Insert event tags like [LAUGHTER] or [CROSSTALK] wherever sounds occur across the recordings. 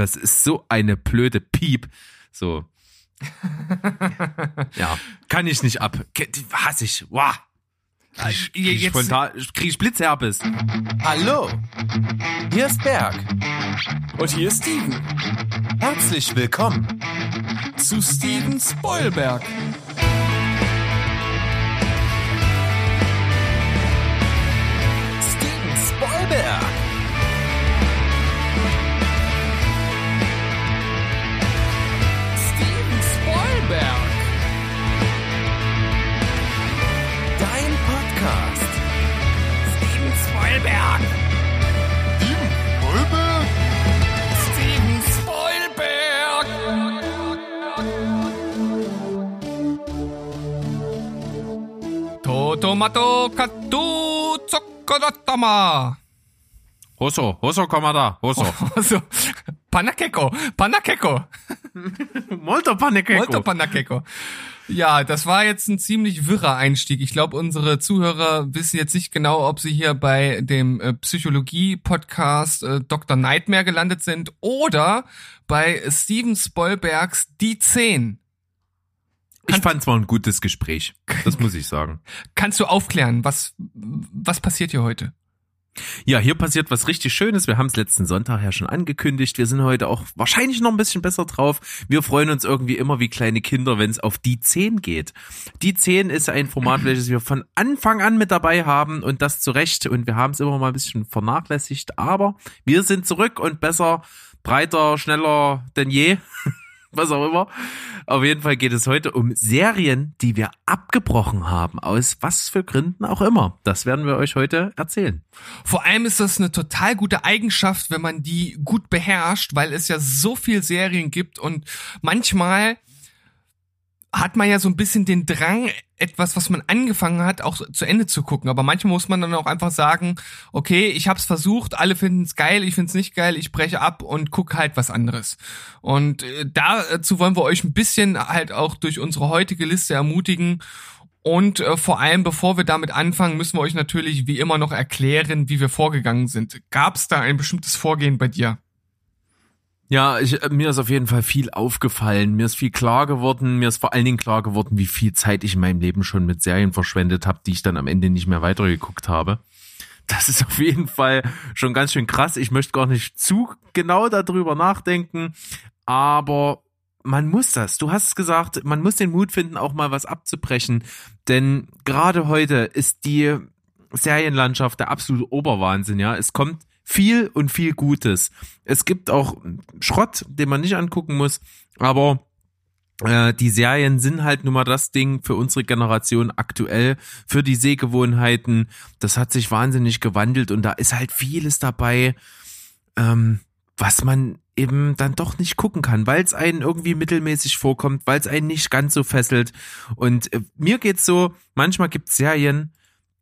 Das ist so eine blöde Piep. So. [LAUGHS] ja, kann ich nicht ab. Hasse ich. Wow. Krieg, krieg ich, spontan, krieg ich Blitzherpes. Hallo, hier ist Berg. Und hier ist Steven. Herzlich willkommen zu Steven Spoilberg. Steven Spoilberg. Spoilberg! Steven Spoilberg? Steven Spoilberg! だったま細、細かまだ、細。細。パナケコ、パナケコ。もっとパナケコ。もっとパナケコ。Ja, das war jetzt ein ziemlich wirrer Einstieg. Ich glaube, unsere Zuhörer wissen jetzt nicht genau, ob sie hier bei dem äh, Psychologie-Podcast äh, Dr. Nightmare gelandet sind oder bei Steven Spoilbergs Die 10. Ich fand es war ein gutes Gespräch. Das [LAUGHS] muss ich sagen. Kannst du aufklären, was, was passiert hier heute? Ja, hier passiert was richtig Schönes. Wir haben es letzten Sonntag ja schon angekündigt. Wir sind heute auch wahrscheinlich noch ein bisschen besser drauf. Wir freuen uns irgendwie immer wie kleine Kinder, wenn es auf die 10 geht. Die 10 ist ein Format, welches wir von Anfang an mit dabei haben und das zu Recht. Und wir haben es immer mal ein bisschen vernachlässigt. Aber wir sind zurück und besser, breiter, schneller denn je. Was auch immer. Auf jeden Fall geht es heute um Serien, die wir abgebrochen haben, aus was für Gründen auch immer. Das werden wir euch heute erzählen. Vor allem ist das eine total gute Eigenschaft, wenn man die gut beherrscht, weil es ja so viel Serien gibt und manchmal hat man ja so ein bisschen den Drang, etwas, was man angefangen hat, auch zu Ende zu gucken. Aber manchmal muss man dann auch einfach sagen, okay, ich hab's versucht, alle finden es geil, ich find's nicht geil, ich breche ab und guck halt was anderes. Und äh, dazu wollen wir euch ein bisschen halt auch durch unsere heutige Liste ermutigen. Und äh, vor allem, bevor wir damit anfangen, müssen wir euch natürlich wie immer noch erklären, wie wir vorgegangen sind. Gab's da ein bestimmtes Vorgehen bei dir? Ja, ich, mir ist auf jeden Fall viel aufgefallen. Mir ist viel klar geworden. Mir ist vor allen Dingen klar geworden, wie viel Zeit ich in meinem Leben schon mit Serien verschwendet habe, die ich dann am Ende nicht mehr weitergeguckt habe. Das ist auf jeden Fall schon ganz schön krass. Ich möchte gar nicht zu genau darüber nachdenken, aber man muss das. Du hast es gesagt, man muss den Mut finden, auch mal was abzubrechen. Denn gerade heute ist die Serienlandschaft der absolute Oberwahnsinn, ja. Es kommt viel und viel Gutes. Es gibt auch Schrott, den man nicht angucken muss, aber äh, die Serien sind halt nun mal das Ding für unsere Generation aktuell, für die Sehgewohnheiten. Das hat sich wahnsinnig gewandelt und da ist halt vieles dabei, ähm, was man eben dann doch nicht gucken kann, weil es einen irgendwie mittelmäßig vorkommt, weil es einen nicht ganz so fesselt. Und äh, mir geht's so, manchmal gibt's Serien,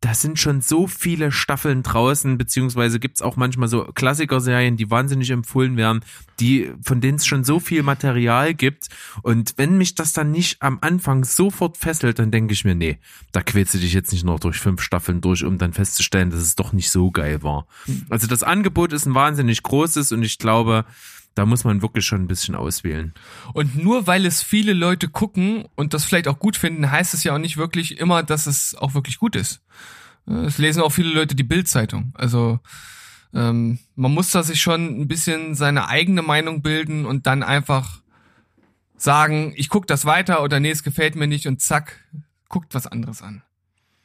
da sind schon so viele Staffeln draußen, beziehungsweise gibt's auch manchmal so Klassiker-Serien, die wahnsinnig empfohlen werden, die, von denen es schon so viel Material gibt. Und wenn mich das dann nicht am Anfang sofort fesselt, dann denke ich mir, nee, da quälst du dich jetzt nicht noch durch fünf Staffeln durch, um dann festzustellen, dass es doch nicht so geil war. Also das Angebot ist ein wahnsinnig großes und ich glaube, da muss man wirklich schon ein bisschen auswählen. Und nur weil es viele Leute gucken und das vielleicht auch gut finden, heißt es ja auch nicht wirklich immer, dass es auch wirklich gut ist. Es lesen auch viele Leute die Bildzeitung. Also ähm, man muss da sich schon ein bisschen seine eigene Meinung bilden und dann einfach sagen, ich guck das weiter oder nee, es gefällt mir nicht und zack, guckt was anderes an.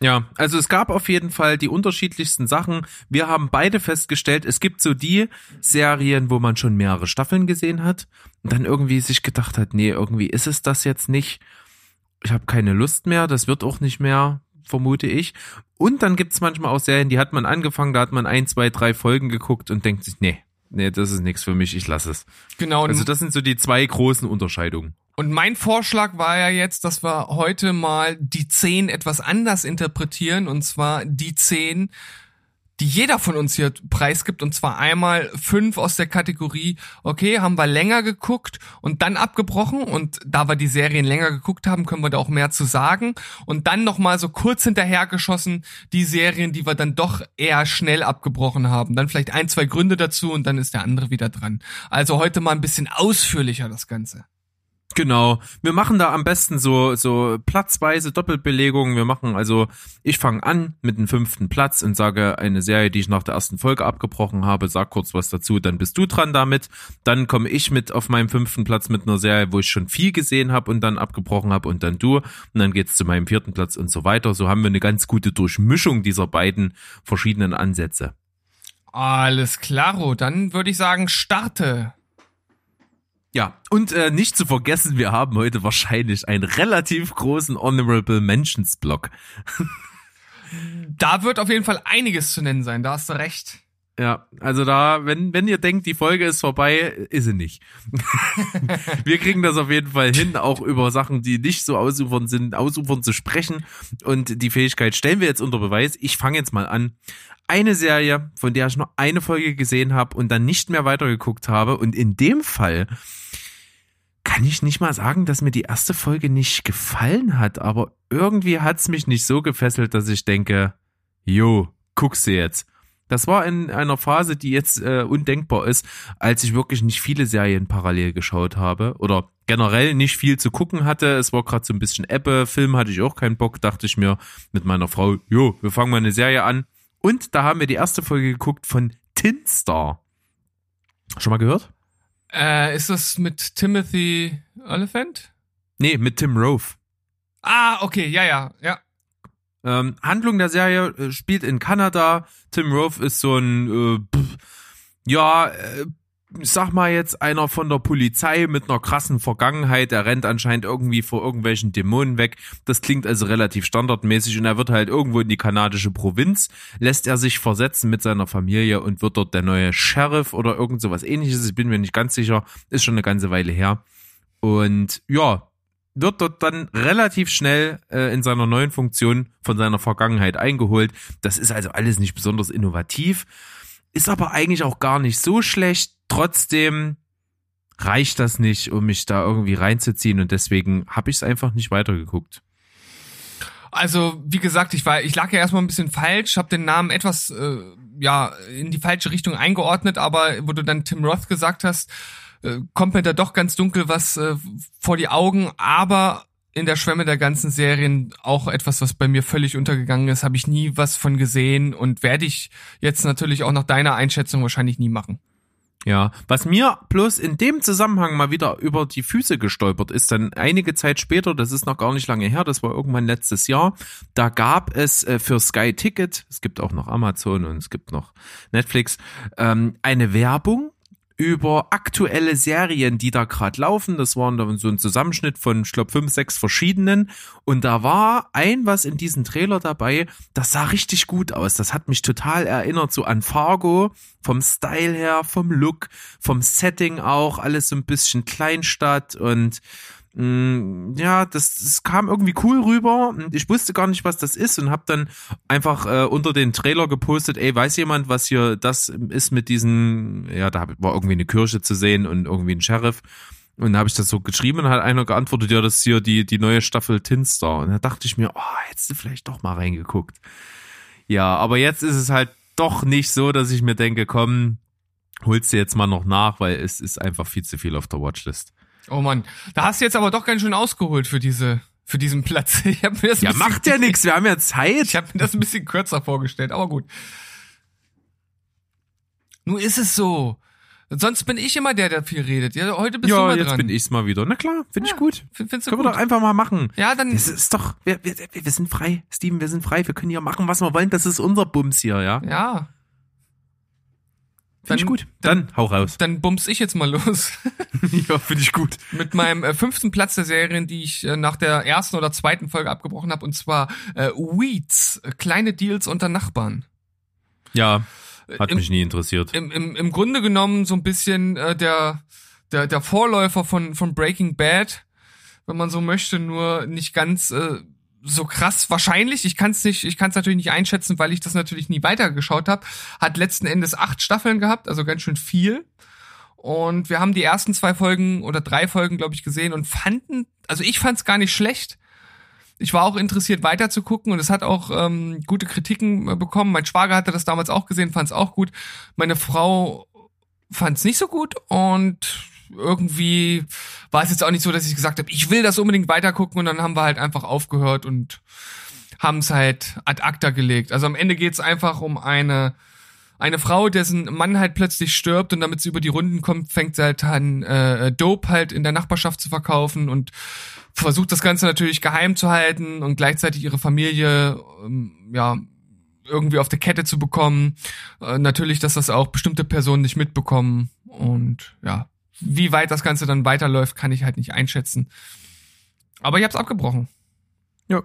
Ja, also es gab auf jeden Fall die unterschiedlichsten Sachen. Wir haben beide festgestellt, es gibt so die Serien, wo man schon mehrere Staffeln gesehen hat und dann irgendwie sich gedacht hat, nee, irgendwie ist es das jetzt nicht. Ich habe keine Lust mehr, das wird auch nicht mehr, vermute ich. Und dann gibt's manchmal auch Serien, die hat man angefangen, da hat man ein, zwei, drei Folgen geguckt und denkt sich, nee, nee, das ist nichts für mich, ich lasse es. Genau. Also das sind so die zwei großen Unterscheidungen. Und mein Vorschlag war ja jetzt, dass wir heute mal die zehn etwas anders interpretieren, und zwar die zehn die jeder von uns hier preisgibt und zwar einmal fünf aus der Kategorie, okay, haben wir länger geguckt und dann abgebrochen und da wir die Serien länger geguckt haben, können wir da auch mehr zu sagen und dann nochmal so kurz hinterhergeschossen die Serien, die wir dann doch eher schnell abgebrochen haben. Dann vielleicht ein, zwei Gründe dazu und dann ist der andere wieder dran. Also heute mal ein bisschen ausführlicher das Ganze. Genau. Wir machen da am besten so, so platzweise Doppelbelegungen. Wir machen also, ich fange an mit dem fünften Platz und sage eine Serie, die ich nach der ersten Folge abgebrochen habe, sag kurz was dazu, dann bist du dran damit. Dann komme ich mit auf meinem fünften Platz mit einer Serie, wo ich schon viel gesehen habe und dann abgebrochen habe und dann du. Und dann geht's zu meinem vierten Platz und so weiter. So haben wir eine ganz gute Durchmischung dieser beiden verschiedenen Ansätze. Alles klaro, dann würde ich sagen, starte. Ja, und äh, nicht zu vergessen, wir haben heute wahrscheinlich einen relativ großen Honorable Mentions Block. [LAUGHS] Da wird auf jeden Fall einiges zu nennen sein, da hast du recht. Ja, also da, wenn, wenn ihr denkt, die Folge ist vorbei, ist sie nicht. [LAUGHS] wir kriegen das auf jeden Fall hin, auch über Sachen, die nicht so ausufern sind, ausufern zu sprechen. Und die Fähigkeit stellen wir jetzt unter Beweis. Ich fange jetzt mal an. Eine Serie, von der ich nur eine Folge gesehen habe und dann nicht mehr weitergeguckt habe. Und in dem Fall kann ich nicht mal sagen, dass mir die erste Folge nicht gefallen hat, aber irgendwie hat's mich nicht so gefesselt, dass ich denke, jo, guck sie jetzt. Das war in einer Phase, die jetzt äh, undenkbar ist, als ich wirklich nicht viele Serien parallel geschaut habe oder generell nicht viel zu gucken hatte. Es war gerade so ein bisschen Ebbe, Film hatte ich auch keinen Bock, dachte ich mir mit meiner Frau, jo, wir fangen mal eine Serie an. Und da haben wir die erste Folge geguckt von Tin Star. Schon mal gehört? Äh, ist das mit Timothy Oliphant? Nee, mit Tim Rove. Ah, okay, ja, ja, ja. Ähm, Handlung der Serie äh, spielt in Kanada. Tim Rove ist so ein, äh, pff, ja, äh, sag mal jetzt einer von der Polizei mit einer krassen Vergangenheit. Er rennt anscheinend irgendwie vor irgendwelchen Dämonen weg. Das klingt also relativ standardmäßig und er wird halt irgendwo in die kanadische Provinz, lässt er sich versetzen mit seiner Familie und wird dort der neue Sheriff oder irgend sowas ähnliches. Ich bin mir nicht ganz sicher. Ist schon eine ganze Weile her. Und ja, wird dort dann relativ schnell äh, in seiner neuen Funktion von seiner Vergangenheit eingeholt. Das ist also alles nicht besonders innovativ, ist aber eigentlich auch gar nicht so schlecht. Trotzdem reicht das nicht, um mich da irgendwie reinzuziehen und deswegen habe ich es einfach nicht weitergeguckt. Also, wie gesagt, ich war, ich lag ja erstmal ein bisschen falsch, habe den Namen etwas äh, ja in die falsche Richtung eingeordnet, aber wo du dann Tim Roth gesagt hast, äh, kommt mir da doch ganz dunkel was äh, vor die Augen, aber in der Schwemme der ganzen Serien auch etwas, was bei mir völlig untergegangen ist, habe ich nie was von gesehen und werde ich jetzt natürlich auch nach deiner Einschätzung wahrscheinlich nie machen. Ja, was mir bloß in dem Zusammenhang mal wieder über die Füße gestolpert ist, dann einige Zeit später, das ist noch gar nicht lange her, das war irgendwann letztes Jahr, da gab es äh, für Sky Ticket, es gibt auch noch Amazon und es gibt noch Netflix, ähm, eine Werbung über aktuelle Serien, die da gerade laufen. Das waren dann so ein Zusammenschnitt von, ich glaube, fünf, sechs verschiedenen. Und da war ein was in diesem Trailer dabei, das sah richtig gut aus. Das hat mich total erinnert so an Fargo, vom Style her, vom Look, vom Setting auch, alles so ein bisschen Kleinstadt und ja, das, das kam irgendwie cool rüber und ich wusste gar nicht, was das ist und habe dann einfach äh, unter den Trailer gepostet, ey, weiß jemand, was hier das ist mit diesen, ja, da war irgendwie eine Kirche zu sehen und irgendwie ein Sheriff und da habe ich das so geschrieben und hat einer geantwortet, ja, das ist hier die, die neue Staffel Tinstar und da dachte ich mir, oh, hättest du vielleicht doch mal reingeguckt. Ja, aber jetzt ist es halt doch nicht so, dass ich mir denke, komm, holst du jetzt mal noch nach, weil es ist einfach viel zu viel auf der Watchlist. Oh Mann, da hast du jetzt aber doch ganz schön ausgeholt für diese für diesen Platz. [LAUGHS] Ich hab mir das Ja, macht ja [LAUGHS] nichts, wir haben ja Zeit. Ich habe mir das ein bisschen kürzer vorgestellt, aber gut. Nun ist es so. Sonst bin ich immer der, der viel redet. Ja, heute bist du Ja, mal jetzt dran. bin ich's mal wieder. Na klar, finde ich gut. F- Findest du Können gut? wir doch einfach mal machen. ja, dann Das ist doch, wir, wir, wir sind frei, Steven, wir sind frei. Wir können hier machen, was wir wollen. Das ist unser Bums hier, ja. ja, Finde ich Dann- gut. Dann, hau raus. dann bums ich jetzt mal los [LAUGHS] ja, finde ich gut. mit meinem äh, fünften Platz der Serien, die ich äh, nach der ersten oder zweiten Folge abgebrochen habe, und zwar äh, Weeds, äh, kleine Deals unter Nachbarn. Ja, hat Im- mich nie interessiert. im, im, im Grunde genommen so ein bisschen äh, der, der, der Vorläufer von, von Breaking Bad, wenn man so möchte, nur nicht ganz äh, so krass wahrscheinlich, ich kann es nicht, ich kann es natürlich nicht einschätzen, weil ich das natürlich nie weitergeschaut habe, hat letzten Endes acht Staffeln gehabt, also ganz schön viel. Und wir haben die ersten zwei Folgen oder drei Folgen, glaube ich, gesehen und fanden, also ich fand es gar nicht schlecht. Ich war auch interessiert weiter zu gucken und es hat auch ähm, gute Kritiken äh, bekommen. Mein Schwager hatte das damals auch gesehen, fand es auch gut. Meine Frau fand es nicht so gut und irgendwie war es jetzt auch nicht so, dass ich gesagt habe, ich will das unbedingt weitergucken und dann haben wir halt einfach aufgehört und haben es halt ad acta gelegt. Also am Ende geht es einfach um eine eine Frau, dessen Mann halt plötzlich stirbt und damit sie über die Runden kommt, fängt sie halt an, äh, Dope halt in der Nachbarschaft zu verkaufen und versucht das Ganze natürlich geheim zu halten und gleichzeitig ihre Familie, ähm, ja, irgendwie auf der Kette zu bekommen. Äh, natürlich, dass das auch bestimmte Personen nicht mitbekommen und ja, wie weit das Ganze dann weiterläuft, kann ich halt nicht einschätzen. Aber ich hab's abgebrochen. Ja.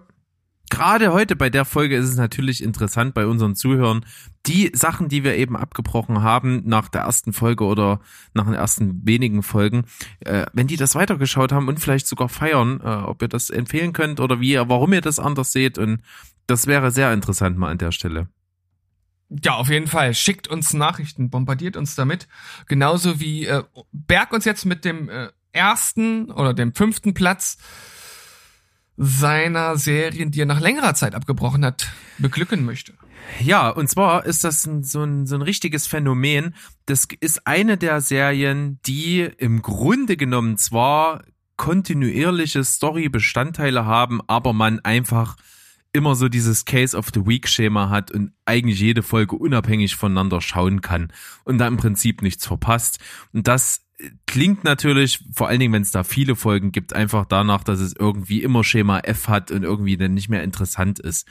Gerade heute bei der Folge ist es natürlich interessant bei unseren Zuhörern, die Sachen, die wir eben abgebrochen haben nach der ersten Folge oder nach den ersten wenigen Folgen, äh, wenn die das weitergeschaut haben und vielleicht sogar feiern, äh, ob ihr das empfehlen könnt oder wie ihr, warum ihr das anders seht und das wäre sehr interessant mal an der Stelle. Ja, auf jeden Fall. Schickt uns Nachrichten, bombardiert uns damit. Genauso wie äh, Berg uns jetzt mit dem äh, ersten oder dem fünften Platz seiner Serien, die er nach längerer Zeit abgebrochen hat, beglücken möchte. Ja, und zwar ist das ein, so, ein, so ein richtiges Phänomen. Das ist eine der Serien, die im Grunde genommen zwar kontinuierliche Story-Bestandteile haben, aber man einfach immer so dieses Case of the Week Schema hat und eigentlich jede Folge unabhängig voneinander schauen kann und da im Prinzip nichts verpasst. Und das klingt natürlich, vor allen Dingen, wenn es da viele Folgen gibt, einfach danach, dass es irgendwie immer Schema F hat und irgendwie dann nicht mehr interessant ist.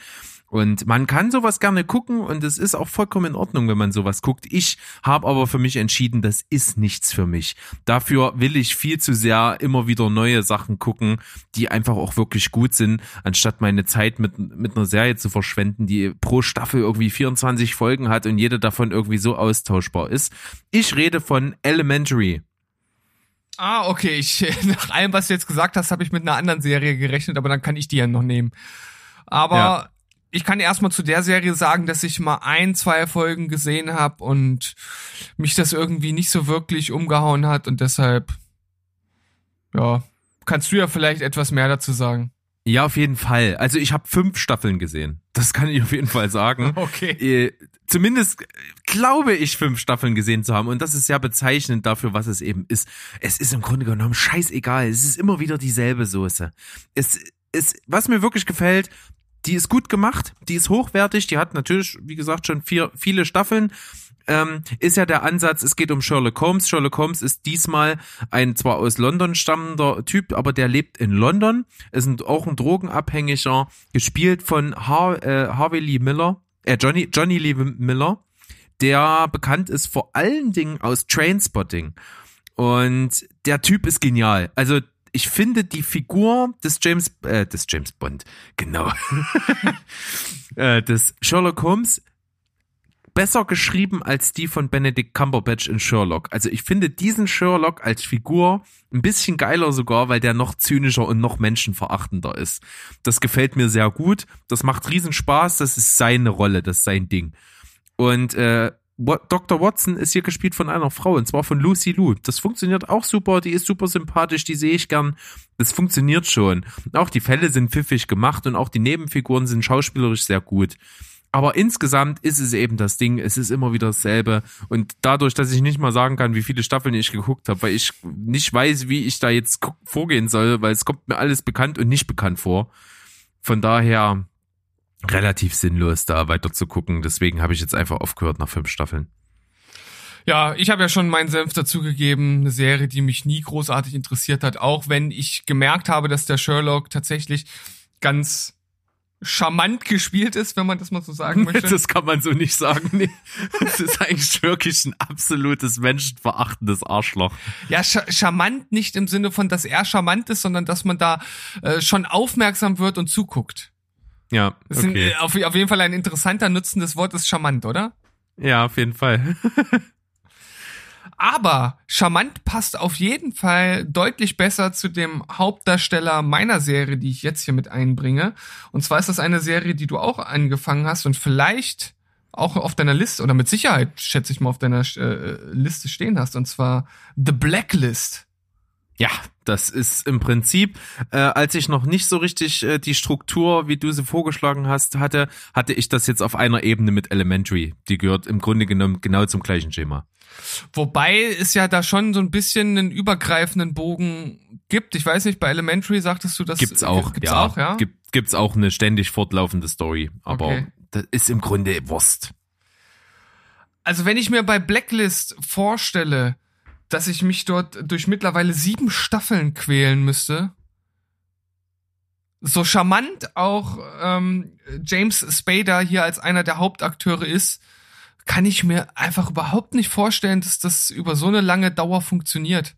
Und man kann sowas gerne gucken und es ist auch vollkommen in Ordnung, wenn man sowas guckt. Ich habe aber für mich entschieden, das ist nichts für mich. Dafür will ich viel zu sehr immer wieder neue Sachen gucken, die einfach auch wirklich gut sind, anstatt meine Zeit mit, mit einer Serie zu verschwenden, die pro Staffel irgendwie 24 Folgen hat und jede davon irgendwie so austauschbar ist. Ich rede von Elementary. Ah, okay. Ich, [LAUGHS] nach allem, was du jetzt gesagt hast, habe ich mit einer anderen Serie gerechnet, aber dann kann ich die ja noch nehmen. Aber ja ich kann erstmal zu der Serie sagen, dass ich mal ein, zwei Folgen gesehen habe und mich das irgendwie nicht so wirklich umgehauen hat und deshalb, ja, kannst du ja vielleicht etwas mehr dazu sagen. Ja, auf jeden Fall. Also ich habe fünf Staffeln gesehen. Das kann ich auf jeden Fall sagen. [LAUGHS] Okay. Äh, zumindest glaube ich fünf Staffeln gesehen zu haben und das ist sehr bezeichnend dafür, was es eben ist. Es ist im Grunde genommen scheißegal. Es ist immer wieder dieselbe Soße. Es ist, was mir wirklich gefällt, die ist gut gemacht, die ist hochwertig, die hat natürlich, wie gesagt, schon vier, viele Staffeln. Ähm, ist ja der Ansatz, es geht um Sherlock Holmes. Sherlock Holmes ist diesmal ein zwar aus London stammender Typ, aber der lebt in London. Ist auch ein Drogenabhängiger, gespielt von Har äh, Harvey Lee Miller, äh, Johnny, Johnny Lee Miller, der bekannt ist vor allen Dingen aus Trainspotting. Und der Typ ist genial. Also ich finde die Figur des James, äh, des James Bond, genau, [LAUGHS] äh, des Sherlock Holmes besser geschrieben als die von Benedict Cumberbatch in Sherlock. Also ich finde diesen Sherlock als Figur ein bisschen geiler sogar, weil der noch zynischer und noch menschenverachtender ist. Das gefällt mir sehr gut. Das macht riesen Spaß. Das ist seine Rolle, das ist sein Ding. Und äh, Dr. Watson ist hier gespielt von einer Frau, und zwar von Lucy Liu. Das funktioniert auch super, die ist super sympathisch, die sehe ich gern. Das funktioniert schon. Auch die Fälle sind pfiffig gemacht und auch die Nebenfiguren sind schauspielerisch sehr gut. Aber insgesamt ist es eben das Ding, es ist immer wieder dasselbe. Und dadurch, dass ich nicht mal sagen kann, wie viele Staffeln ich geguckt habe, weil ich nicht weiß, wie ich da jetzt vorgehen soll, weil es kommt mir alles bekannt und nicht bekannt vor. Von daher, relativ sinnlos, da weiter zu gucken. Deswegen habe ich jetzt einfach aufgehört nach fünf Staffeln. Ja, ich habe ja schon meinen Senf dazugegeben, eine Serie, die mich nie großartig interessiert hat, auch wenn ich gemerkt habe, dass der Sherlock tatsächlich ganz charmant gespielt ist, wenn man das mal so sagen [LAUGHS] möchte. Das kann man so nicht sagen. Nee. Das ist eigentlich wirklich ein absolutes menschenverachtendes Arschloch. Ja, sch charmant nicht im Sinne von, dass er charmant ist, sondern dass man da äh, schon aufmerksam wird und zuguckt. Ja, okay. Sind, äh, auf, auf jeden Fall ein interessanter Nutzen des Wortes charmant, oder? Ja, auf jeden Fall. [LAUGHS] Aber charmant passt auf jeden Fall deutlich besser zu dem Hauptdarsteller meiner Serie, die ich jetzt hier mit einbringe. Und zwar ist das eine Serie, die du auch angefangen hast und vielleicht auch auf deiner Liste oder mit Sicherheit, schätze ich mal, auf deiner äh, Liste stehen hast. Und zwar The Blacklist. Ja, das ist im Prinzip, äh, als ich noch nicht so richtig äh, die Struktur, wie du sie vorgeschlagen hast, hatte, hatte ich das jetzt auf einer Ebene mit Elementary. Die gehört im Grunde genommen genau zum gleichen Schema. Wobei es ja da schon so ein bisschen einen übergreifenden Bogen gibt. Ich weiß nicht, bei Elementary sagtest du, das gibt's auch. Gibt's ja, auch, ja? Gibt, gibt's auch eine ständig fortlaufende Story. Aber Okay. das ist im Grunde Wurst. Also wenn ich mir bei Blacklist vorstelle, dass ich mich dort durch mittlerweile sieben Staffeln quälen müsste, so charmant auch ähm, James Spader hier als einer der Hauptakteure ist, kann ich mir einfach überhaupt nicht vorstellen, dass das über so eine lange Dauer funktioniert.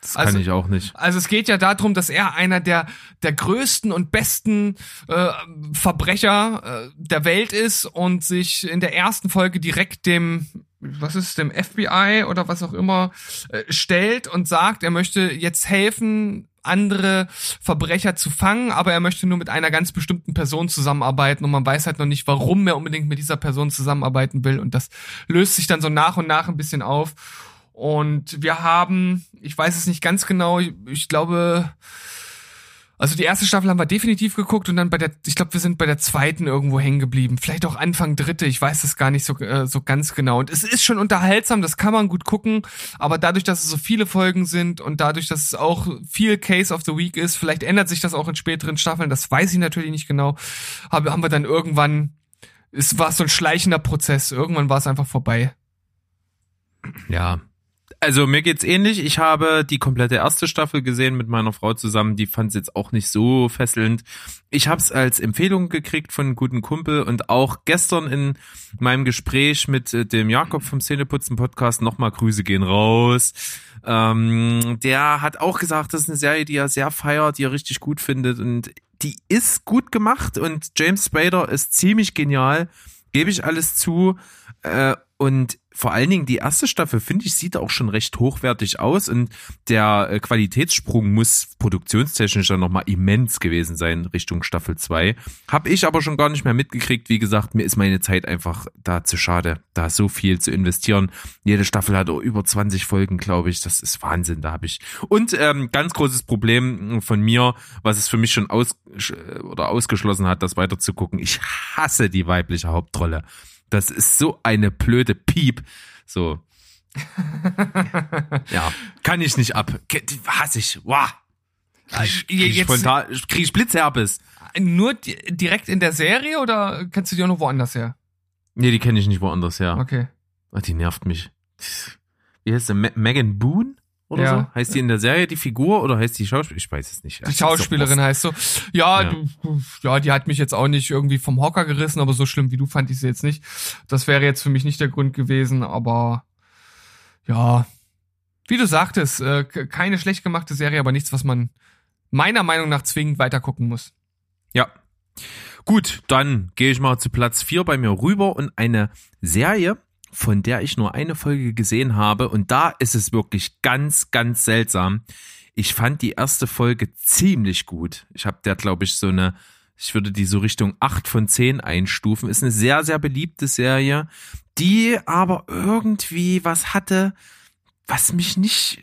Das Also- kann ich auch nicht. Also es geht ja darum, dass er einer der der größten und besten äh, Verbrecher äh, der Welt ist und sich in der ersten Folge direkt dem was ist dem FBI oder was auch immer äh, stellt und sagt, er möchte jetzt helfen, andere Verbrecher zu fangen, aber er möchte nur mit einer ganz bestimmten Person zusammenarbeiten und man weiß halt noch nicht, warum er unbedingt mit dieser Person zusammenarbeiten will und das löst sich dann so nach und nach ein bisschen auf. Und wir haben, ich weiß es nicht ganz genau, ich, ich glaube, also die erste Staffel haben wir definitiv geguckt und dann bei der, ich glaube, wir sind bei der zweiten irgendwo hängen geblieben. Vielleicht auch Anfang dritte, ich weiß es gar nicht so, äh, so ganz genau. Und es ist schon unterhaltsam, das kann man gut gucken, aber dadurch, dass es so viele Folgen sind und dadurch, dass es auch viel Case of the Week ist, vielleicht ändert sich das auch in späteren Staffeln, das weiß ich natürlich nicht genau, aber haben wir dann irgendwann, es war so ein schleichender Prozess, irgendwann war es einfach vorbei. Ja. Also mir geht's ähnlich. Ich habe die komplette erste Staffel gesehen mit meiner Frau zusammen. Die fand es jetzt auch nicht so fesselnd. Ich habe es als Empfehlung gekriegt von einem guten Kumpel und auch gestern in meinem Gespräch mit äh, dem Jakob vom Szeneputzen Podcast nochmal Grüße gehen raus. Ähm, der hat auch gesagt, das ist eine Serie, die er sehr feiert, die er richtig gut findet und die ist gut gemacht und James Spader ist ziemlich genial, gebe ich alles zu. Äh, und vor allen Dingen die erste Staffel, finde ich, sieht auch schon recht hochwertig aus und der äh, Qualitätssprung muss produktionstechnisch dann nochmal immens gewesen sein Richtung Staffel 2. Hab ich aber schon gar nicht mehr mitgekriegt. Wie gesagt, mir ist meine Zeit einfach da zu schade, da so viel zu investieren. Jede Staffel hat auch über 20 Folgen, glaube ich. Das ist Wahnsinn, da habe ich. Und ähm, ganz großes Problem von mir, was es für mich schon aus oder ausgeschlossen hat, das weiterzugucken. Ich hasse die weibliche Hauptrolle. Das ist so eine blöde Piep. So. [LAUGHS] ja, kann ich nicht ab. Hasse ich. Wow. Krieg ich, krieg ich, spontan, krieg ich Blitzherpes. Nur di direkt in der Serie oder kennst du die auch noch woanders her? Nee, die kenne ich nicht woanders her. Okay. Ah, Die nervt mich. Wie heißt sie? Me Megan Boone? Oder Ja. so? Heißt die in der Serie die Figur oder heißt die Schauspielerin? Ich weiß es nicht. Die Schauspielerin heißt so. Ja, Ja. Du, ja, die hat mich jetzt auch nicht irgendwie vom Hocker gerissen, aber so schlimm wie du fand ich sie jetzt nicht. Das wäre jetzt für mich nicht der Grund gewesen, aber ja, wie du sagtest, äh, keine schlecht gemachte Serie, aber nichts, was man meiner Meinung nach zwingend weitergucken muss. Ja. Gut, dann gehe ich mal zu Platz 4 bei mir rüber und eine Serie, von der ich nur eine Folge gesehen habe. Und da ist es wirklich ganz, ganz seltsam. Ich fand die erste Folge ziemlich gut. Ich habe der, glaube ich, so eine, ich würde die so Richtung 8 von 10 einstufen. Ist eine sehr, sehr beliebte Serie, die aber irgendwie was hatte, was mich nicht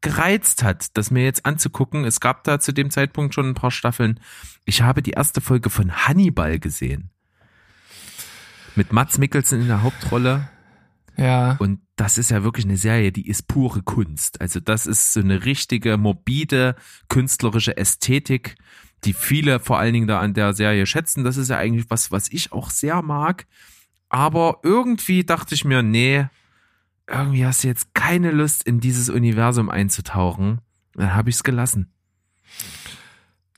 gereizt hat, das mir jetzt anzugucken. Es gab da zu dem Zeitpunkt schon ein paar Staffeln. Ich habe die erste Folge von Hannibal gesehen. Mit Mats Mikkelsen in der Hauptrolle. Ja. Und das ist ja wirklich eine Serie, die ist pure Kunst. Also das ist so eine richtige, morbide, künstlerische Ästhetik, die viele vor allen Dingen da an der Serie schätzen. Das ist ja eigentlich was, was ich auch sehr mag. Aber irgendwie dachte ich mir, nee, irgendwie hast du jetzt keine Lust, in dieses Universum einzutauchen. Dann habe ich es gelassen.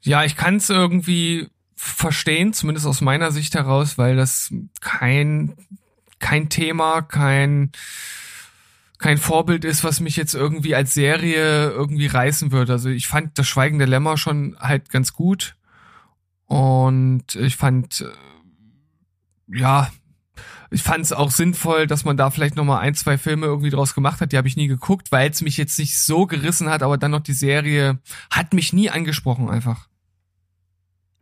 Ja, ich kann es irgendwie verstehen, zumindest aus meiner Sicht heraus, weil das kein kein Thema, kein kein Vorbild ist, was mich jetzt irgendwie als Serie irgendwie reißen würde. Also ich fand das Schweigen der Lämmer schon halt ganz gut und ich fand äh, ja ich fand es auch sinnvoll, dass man da vielleicht noch mal ein, zwei Filme irgendwie draus gemacht hat. Die habe ich nie geguckt, weil es mich jetzt nicht so gerissen hat, aber dann noch die Serie hat mich nie angesprochen einfach.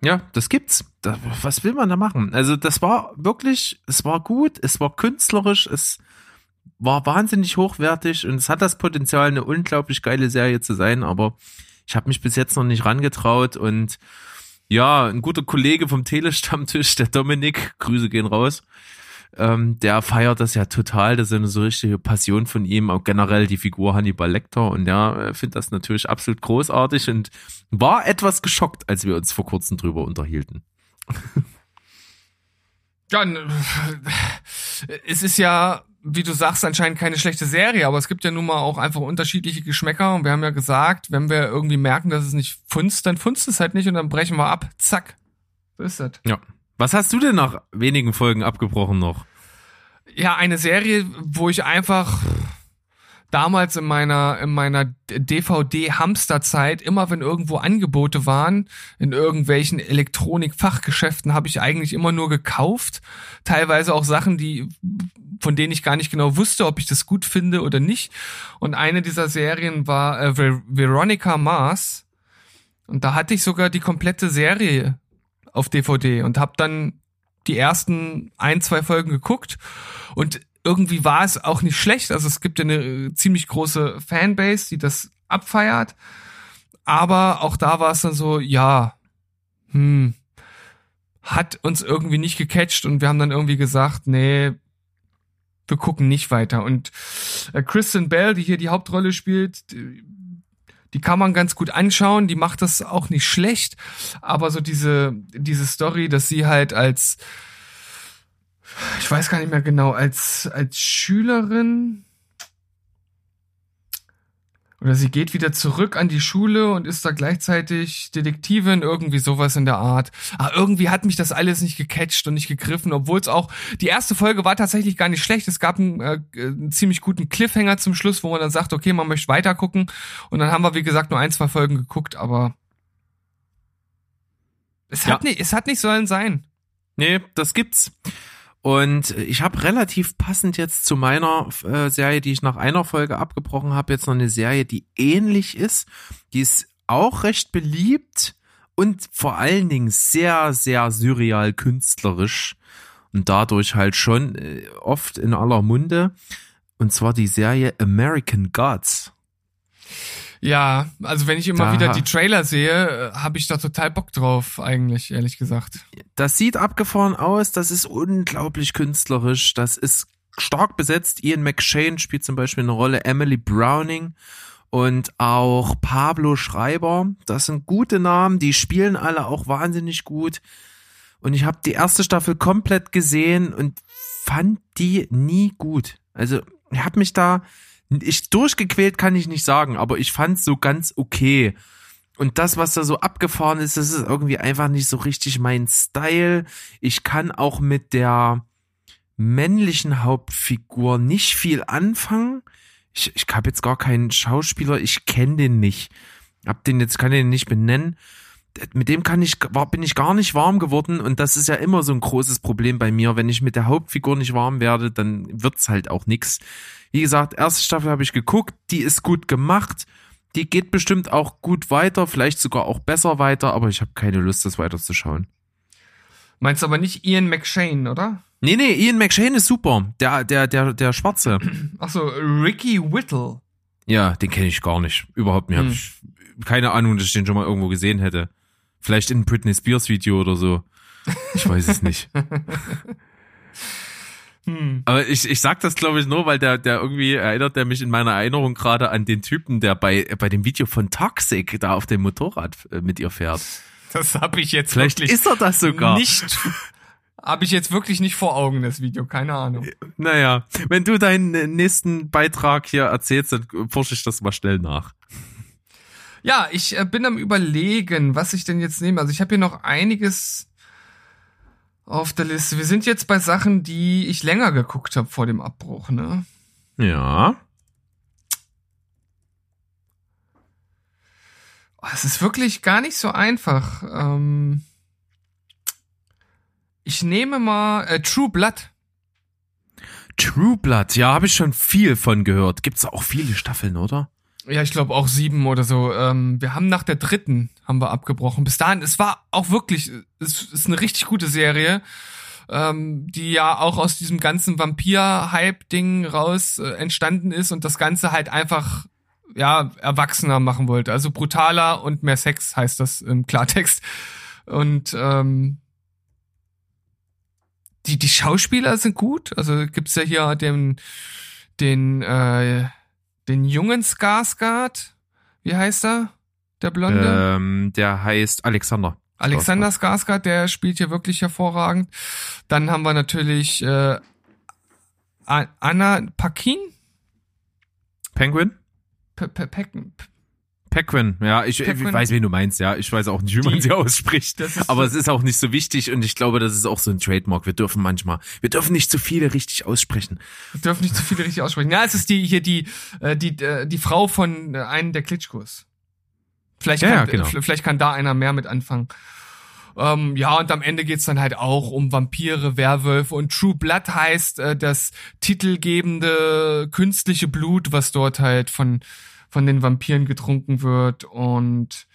Ja, das gibt's. Da, was will man da machen? Also das war wirklich, es war gut, es war künstlerisch, es war wahnsinnig hochwertig und es hat das Potenzial, eine unglaublich geile Serie zu sein, aber ich habe mich bis jetzt noch nicht rangetraut und ja, ein guter Kollege vom Telestammtisch, der Dominik, Grüße gehen raus, ähm, der feiert das ja total, das ist eine so richtige Passion von ihm, auch generell die Figur Hannibal Lecter und der äh, findet das natürlich absolut großartig und war etwas geschockt, als wir uns vor kurzem drüber unterhielten. [LAUGHS] Ja, es ist ja wie du sagst, anscheinend keine schlechte Serie, aber es gibt ja nun mal auch einfach unterschiedliche Geschmäcker und wir haben ja gesagt, wenn wir irgendwie merken, dass es nicht funzt, dann funzt es halt nicht und dann brechen wir ab. Zack. So ist das. Ja. Was hast du denn nach wenigen Folgen abgebrochen noch? Ja, eine Serie, wo ich einfach damals in meiner in meiner DVD Hamsterzeit immer wenn irgendwo Angebote waren in irgendwelchen Elektronikfachgeschäften habe ich eigentlich immer nur gekauft teilweise auch Sachen die von denen ich gar nicht genau wusste, ob ich das gut finde oder nicht. Und eine dieser Serien war äh, Ver Veronica Mars. Und da hatte ich sogar die komplette Serie auf DVD und habe dann die ersten ein, zwei Folgen geguckt. Und irgendwie war es auch nicht schlecht. Also es gibt ja eine äh, ziemlich große Fanbase, die das abfeiert. Aber auch da war es dann so, ja, hm, hat uns irgendwie nicht gecatcht und wir haben dann irgendwie gesagt, nee, wir gucken nicht weiter. Und äh, Kristen Bell, die hier die Hauptrolle spielt, die, kann man ganz gut anschauen, die macht das auch nicht schlecht, aber so diese, diese Story, dass sie halt als, ich weiß gar nicht mehr genau, als, als Schülerin, oder sie geht wieder zurück an die Schule und ist da gleichzeitig Detektivin, irgendwie sowas in der Art. Aber irgendwie hat mich das alles nicht gecatcht und nicht gegriffen, obwohl es auch, die erste Folge war tatsächlich gar nicht schlecht. Es gab einen, äh, einen ziemlich guten Cliffhanger zum Schluss, wo man dann sagt, okay, man möchte weiter gucken. Und dann haben wir, wie gesagt, nur ein, zwei Folgen geguckt, aber es hat, ja. nicht, es hat nicht sollen sein. Nee, das gibt's. Und ich habe relativ passend jetzt zu meiner äh, Serie, die ich nach einer Folge abgebrochen habe, jetzt noch eine Serie, die ähnlich ist. Die ist auch recht beliebt und vor allen Dingen sehr, sehr surreal künstlerisch und dadurch halt schon äh, oft in aller Munde. Und zwar die Serie American Gods. Ja, also wenn ich immer da, wieder die Trailer sehe, äh, habe ich da total Bock drauf, eigentlich, ehrlich gesagt. Das sieht abgefahren aus, das ist unglaublich künstlerisch, das ist stark besetzt. Ian McShane spielt zum Beispiel eine Rolle, Emily Browning und auch Pablo Schreiber. Das sind gute Namen, die spielen alle auch wahnsinnig gut. Und ich habe die erste Staffel komplett gesehen und fand die nie gut. Also, ich habe mich da ich durchgequält kann ich nicht sagen, aber ich fand so ganz okay. Und das, was da so abgefahren ist, das ist irgendwie einfach nicht so richtig mein Style. Ich kann auch mit der männlichen Hauptfigur nicht viel anfangen. Ich, ich habe jetzt gar keinen Schauspieler, ich kenne den nicht. Hab den jetzt, kann den nicht benennen. Mit dem kann ich, war, bin ich gar nicht warm geworden und das ist ja immer so ein großes Problem bei mir. Wenn ich mit der Hauptfigur nicht warm werde, dann wird's halt auch nix. Wie gesagt, erste Staffel habe ich geguckt, die ist gut gemacht. Die geht bestimmt auch gut weiter, vielleicht sogar auch besser weiter, aber ich habe keine Lust, das weiterzuschauen. Meinst du aber nicht Ian McShane, oder? Nee, nee, Ian McShane ist super. Der, der, der, der Schwarze. [CLEARS THROAT] Achso, Ricky Whittle. Ja, den kenne ich gar nicht. Überhaupt nicht. Hm. Ich keine Ahnung, dass ich den schon mal irgendwo gesehen hätte. Vielleicht in Britney Spears Video oder so. Ich weiß es nicht. [LAUGHS] Hm. Aber ich, ich sag das, glaube ich, nur, weil der, der irgendwie erinnert der mich in meiner Erinnerung gerade an den Typen, der bei, bei dem Video von Toxic da auf dem Motorrad äh, mit ihr fährt. Das habe ich jetzt Vielleicht wirklich ist er das sogar. Nicht. [LAUGHS] Habe ich jetzt wirklich nicht vor Augen, das Video, keine Ahnung. Naja, wenn du deinen nächsten Beitrag hier erzählst, dann forsche ich das mal schnell nach. Ja, ich äh, bin am überlegen, was ich denn jetzt nehme. Also ich habe hier noch einiges auf der Liste. Wir sind jetzt bei Sachen, die ich länger geguckt habe vor dem Abbruch, ne? Ja. Oh, es ist wirklich gar nicht so einfach. Ähm ich nehme mal äh, True Blood. True Blood, ja, habe ich schon viel von gehört. Gibt's auch viele Staffeln, oder? Ja, ich glaube auch sieben oder so. Ähm, wir haben nach der dritten haben wir abgebrochen. Bis dahin, es war auch wirklich, es ist eine richtig gute Serie, ähm, die ja auch aus diesem ganzen Vampir-Hype-Ding raus äh, entstanden ist und das Ganze halt einfach ja erwachsener machen wollte. Also brutaler und mehr Sex heißt das im Klartext. Und ähm, die die Schauspieler sind gut. Also gibt's ja hier den den äh, den jungen Skarsgård. Wie heißt er? Der Blonde? Ähm, der heißt Alexander. Alexander Skarsgård, der spielt hier wirklich hervorragend. Dann haben wir natürlich äh, Anna Paquin. Penguin? Pe Pe Pe Pequin, ja, ich, Pequin. ich weiß, wen du meinst, ja. Ich weiß auch nicht, wie man Die- sie ausspricht. Aber es ist auch nicht so wichtig und ich glaube, das ist auch so ein Trademark. Wir dürfen manchmal, wir dürfen nicht zu viele richtig aussprechen. Wir dürfen nicht zu viele richtig aussprechen. Ja, es ist die hier die äh, die äh, die Frau von äh, einem der Klitschkos. Vielleicht kann, ja, genau. vielleicht kann da einer mehr mit anfangen. Ähm, ja, und am Ende geht's dann halt auch um Vampire, Werwölfe und True Blood heißt äh, das titelgebende künstliche Blut, was dort halt von von den Vampiren getrunken wird und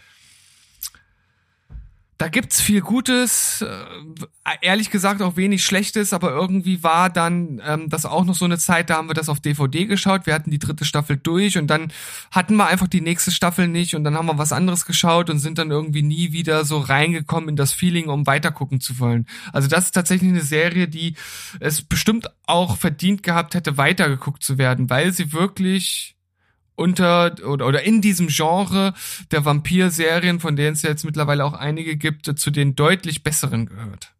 da gibt's viel Gutes, äh, ehrlich gesagt auch wenig Schlechtes, aber irgendwie war dann ähm, das auch noch so eine Zeit, da haben wir das auf DVD geschaut, wir hatten die dritte Staffel durch und dann hatten wir einfach die nächste Staffel nicht und dann haben wir was anderes geschaut und sind dann irgendwie nie wieder so reingekommen in das Feeling, um weitergucken zu wollen. Also das ist tatsächlich eine Serie, die es bestimmt auch verdient gehabt hätte, weitergeguckt zu werden, weil sie wirklich unter oder, oder in diesem Genre der Vampir-Serien, von denen es ja jetzt mittlerweile auch einige gibt, zu den deutlich besseren gehört.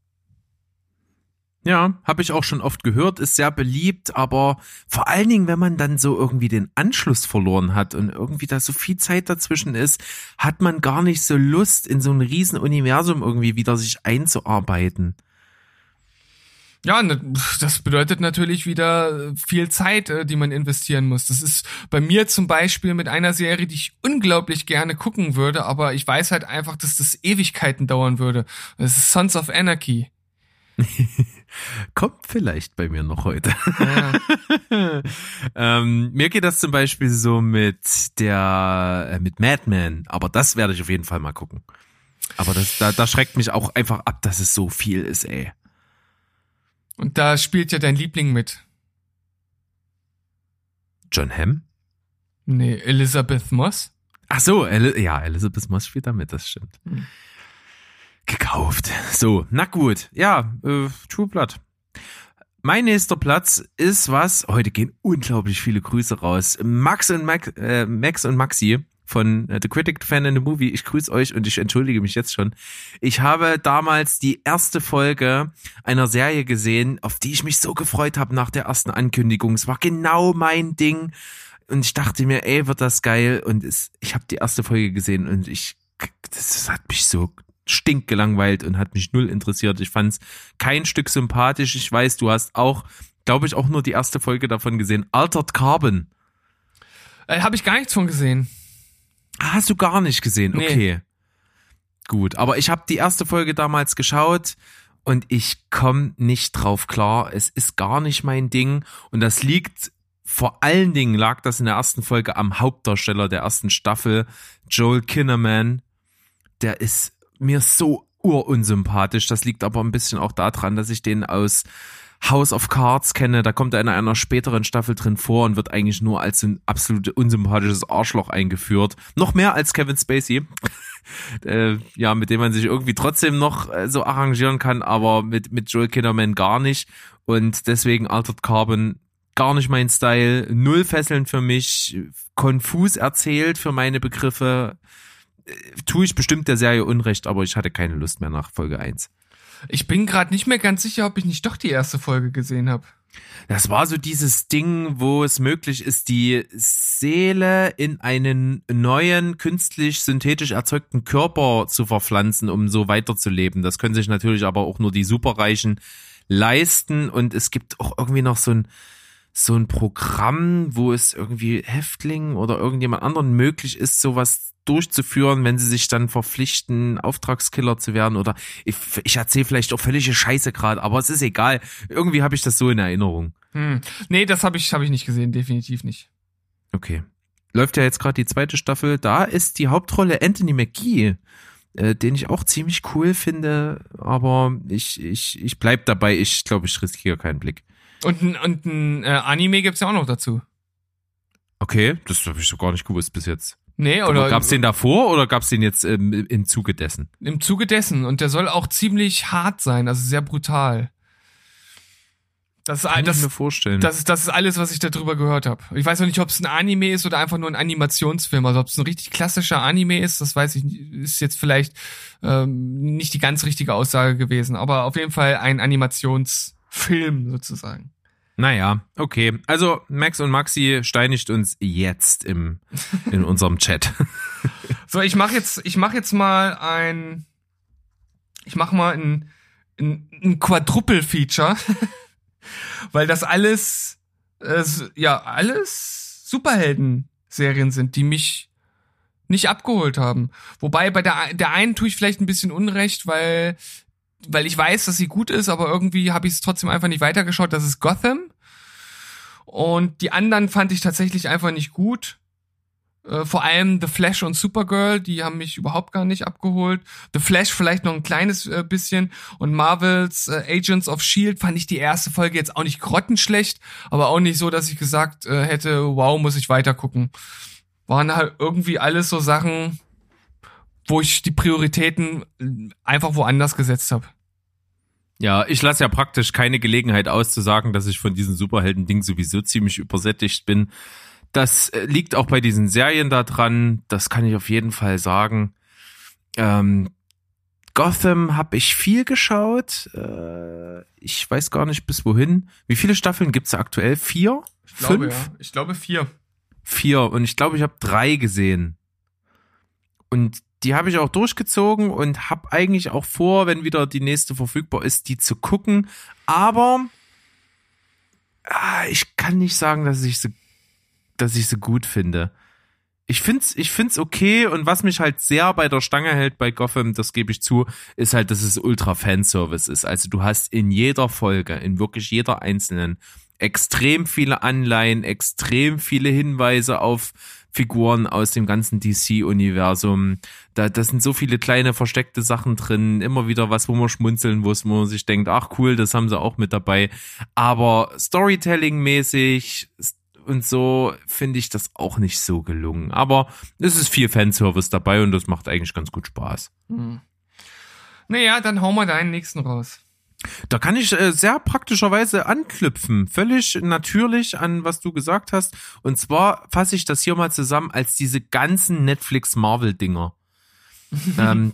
Ja, habe ich auch schon oft gehört, ist sehr beliebt, aber vor allen Dingen, wenn man dann so irgendwie den Anschluss verloren hat und irgendwie da so viel Zeit dazwischen ist, hat man gar nicht so Lust, in so ein riesen Universum irgendwie wieder sich einzuarbeiten. Ja, ne, das bedeutet natürlich wieder viel Zeit, äh, die man investieren muss. Das ist bei mir zum Beispiel mit einer Serie, die ich unglaublich gerne gucken würde, aber ich weiß halt einfach, dass das Ewigkeiten dauern würde. Das ist Sons of Anarchy. [LAUGHS] Kommt vielleicht bei mir noch heute. Ja. [LAUGHS] ähm, mir geht das zum Beispiel so mit der, äh, mit Madman, aber das werde ich auf jeden Fall mal gucken. Aber das, da, da schreckt mich auch einfach ab, dass es so viel ist, ey. Und da spielt ja dein Liebling mit. John Hamm? Nee, Elizabeth Moss. Ach so, El ja, Elizabeth Moss spielt da mit, das stimmt. Hm. Gekauft. So, na gut. Ja, äh, True Blood. Mein nächster Platz ist was, heute gehen unglaublich viele Grüße raus. Max und Max, äh, Max und Maxi von äh, The Critic Fan in the Movie. Ich grüße euch und ich entschuldige mich jetzt schon. Ich habe damals die erste Folge einer Serie gesehen, auf die ich mich so gefreut habe nach der ersten Ankündigung. Es war genau mein Ding. Und ich dachte mir, ey, wird das geil. Und es, ich habe die erste Folge gesehen und ich, das hat mich so stinkgelangweilt und hat mich null interessiert. Ich fand's kein Stück sympathisch. Ich weiß, du hast auch, glaube ich, auch nur die erste Folge davon gesehen. Altered Carbon. Äh, Habe ich gar nichts von gesehen. Ah, Hast du gar nicht gesehen? Nee. Okay. Gut, aber ich habe die erste Folge damals geschaut und ich komme nicht drauf klar. Es ist gar nicht mein Ding und das liegt vor allen Dingen lag das in der ersten Folge am Hauptdarsteller der ersten Staffel, Joel Kinnaman. Der ist mir so urunsympathisch. Das liegt aber ein bisschen auch daran, dass ich den aus House of Cards kenne. Da kommt er in einer späteren Staffel drin vor und wird eigentlich nur als ein absolut unsympathisches Arschloch eingeführt. Noch mehr als Kevin Spacey. [LAUGHS] äh, ja, mit dem man sich irgendwie trotzdem noch äh, so arrangieren kann, aber mit, mit Joel Kinnaman gar nicht. Und deswegen Altered Carbon gar nicht mein Style. Null Fesseln für mich. Konfus erzählt für meine Begriffe. Äh, Tue ich bestimmt der Serie Unrecht, aber ich hatte keine Lust mehr nach Folge 1. Ich bin gerade nicht mehr ganz sicher, ob ich nicht doch die erste Folge gesehen habe. Das war so dieses Ding, wo es möglich ist, die Seele in einen neuen, künstlich, synthetisch erzeugten Körper zu verpflanzen, um so weiterzuleben. Das können sich natürlich aber auch nur die Superreichen leisten. Und es gibt auch irgendwie noch so ein, so ein Programm, wo es irgendwie Häftlingen oder irgendjemand anderen möglich ist, sowas durchzuführen, wenn sie sich dann verpflichten, Auftragskiller zu werden oder ich, ich erzähle vielleicht auch völlige Scheiße gerade, aber es ist egal. Irgendwie habe ich das so in Erinnerung. Hm. Nee, das habe ich, hab ich nicht gesehen, definitiv nicht. Okay. Läuft ja jetzt gerade die zweite Staffel. Da ist die Hauptrolle Anthony McGee, äh, den ich auch ziemlich cool finde, aber ich, ich, ich bleib dabei. Ich glaube, ich riskiere keinen Blick. Und ein, und ein äh, Anime gibt's ja auch noch dazu. Okay, das habe ich so gar nicht gewusst bis jetzt. Nee, Oder oder gab's den davor oder gab's den jetzt ähm, im Zuge dessen? im Zuge dessen. Und der soll auch ziemlich hart sein, also sehr brutal. Das ist, Kann ein- ich das, mir vorstellen. das, ist, das ist alles, was ich darüber gehört habe. Ich weiß noch nicht, ob es ein Anime ist oder einfach nur ein Animationsfilm. Also ob es ein richtig klassischer Anime ist, das weiß ich nicht. Ist jetzt vielleicht ähm, nicht die ganz richtige Aussage gewesen. Aber auf jeden Fall ein Animationsfilm sozusagen. Naja, okay. Also Max und Maxi steinigt uns jetzt im, in unserem Chat. So, ich mache jetzt, ich mache jetzt mal ein, ich mache mal ein, ein, ein Quadruple-Feature, [LAUGHS] weil das alles, äh, s- ja, alles Superhelden-Serien sind, die mich nicht abgeholt haben. Wobei bei der, der einen tue ich vielleicht ein bisschen Unrecht, weil, weil ich weiß, dass sie gut ist, aber irgendwie habe ich es trotzdem einfach nicht weitergeschaut. Das ist Gotham. Und die anderen fand ich tatsächlich einfach nicht gut. Äh, vor allem The Flash und Supergirl, die haben mich überhaupt gar nicht abgeholt. The Flash vielleicht noch ein kleines äh, bisschen und Marvels äh, Agents of Shield fand ich die erste Folge jetzt auch nicht grottenschlecht, aber auch nicht so, dass ich gesagt hätte, wow, muss ich weiter gucken. Waren halt irgendwie alles so Sachen, wo ich die Prioritäten einfach woanders gesetzt habe. Ja, ich lasse ja praktisch keine Gelegenheit aus zu sagen, dass ich von diesen Superhelden-Ding sowieso ziemlich übersättigt bin. Das äh, liegt auch bei diesen Serien da dran. Das kann ich auf jeden Fall sagen. Ähm, Gotham habe ich viel geschaut. Äh, ich weiß gar nicht bis wohin. Wie viele Staffeln gibt's da aktuell? Vier? Ich glaube, Fünf? ja. Ich glaube vier. Vier. Und ich glaube, ich habe drei gesehen. Und die habe ich auch durchgezogen und habe eigentlich auch vor, wenn wieder die nächste verfügbar ist, die zu gucken. Aber ah, ich kann nicht sagen, dass ich sie, dass ich sie gut finde. Ich find's, ich find's okay und was mich halt sehr bei der Stange hält bei Gotham, das gebe ich zu, ist halt, dass es ultra Fanservice ist. Also du hast in jeder Folge, in wirklich jeder einzelnen, extrem viele Anleihen, extrem viele Hinweise auf Figuren aus dem ganzen DC-Universum. Da, da sind so viele kleine versteckte Sachen drin, immer wieder was, wo man schmunzeln muss, wo man sich denkt, ach cool, das haben sie auch mit dabei. Aber Storytelling-mäßig und so finde ich das auch nicht so gelungen. Aber es ist viel Fanservice dabei und das macht eigentlich ganz gut Spaß. Hm. Naja, dann hau mal deinen nächsten raus. Da kann ich äh, sehr praktischerweise anknüpfen, völlig natürlich an was du gesagt hast. Und zwar fasse ich das hier mal zusammen als diese ganzen Netflix-Marvel-Dinger. [LAUGHS] ähm,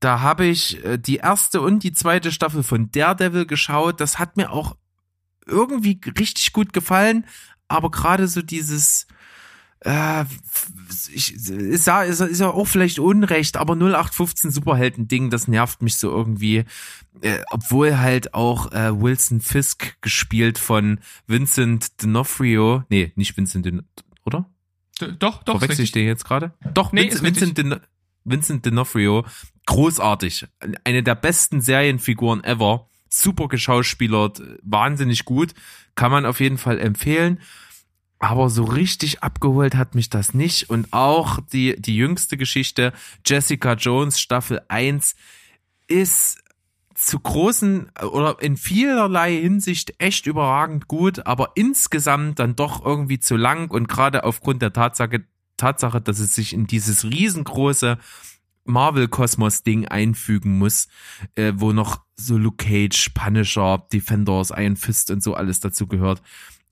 da habe ich äh, die erste und die zweite Staffel von Daredevil geschaut. Das hat mir auch irgendwie richtig gut gefallen, aber gerade so dieses äh, ich, ist, ja, ist, ist ja auch vielleicht Unrecht, aber 0815 Superhelden-Ding, das nervt mich so irgendwie. Äh, obwohl halt auch äh, Wilson Fisk gespielt von Vincent D'Onofrio, nee, nicht Vincent D'Onofrio, oder? Doch, doch. Verwechsel ich den jetzt gerade? Doch, Nee, Vincent. Vincent, D'Ono- Vincent D'Onofrio, großartig. Eine der besten Serienfiguren ever. Super geschauspielert, wahnsinnig gut. Kann man auf jeden Fall empfehlen. Aber so richtig abgeholt hat mich das nicht. Und auch die, die jüngste Geschichte, Jessica Jones Staffel 1, ist zu großen oder in vielerlei Hinsicht echt überragend gut, aber insgesamt dann doch irgendwie zu lang und gerade aufgrund der Tatsache, Tatsache, dass es sich in dieses riesengroße Marvel-Kosmos-Ding einfügen muss, äh, wo noch so Luke Cage, Punisher, Defenders, Iron Fist und so alles dazu gehört,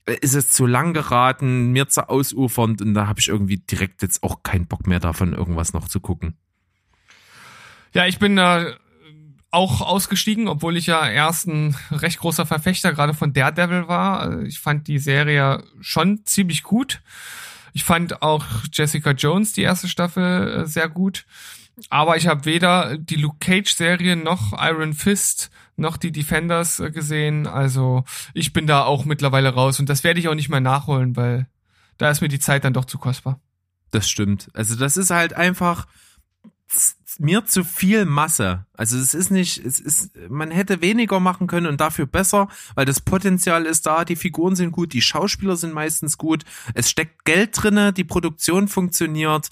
ist es zu lang geraten, mir zu ausufernd und da habe ich irgendwie direkt jetzt auch keinen Bock mehr davon, irgendwas noch zu gucken. Ja, ich bin da äh, auch ausgestiegen, obwohl ich ja erst ein recht großer Verfechter gerade von Daredevil war. Also Ich fand die Serie schon ziemlich gut. Ich fand auch Jessica Jones die erste Staffel äh, sehr gut. Aber ich habe weder die Luke Cage-Serie noch Iron Fist noch die Defenders äh, gesehen. Also ich bin da auch mittlerweile raus und das werde ich auch nicht mehr nachholen, weil da ist mir die Zeit dann doch zu kostbar. Das stimmt. Also das ist halt einfach mir zu viel Masse. Also es ist nicht, es ist, man hätte weniger machen können und dafür besser, weil das Potenzial ist da, die Figuren sind gut, die Schauspieler sind meistens gut, es steckt Geld drinne, die Produktion funktioniert,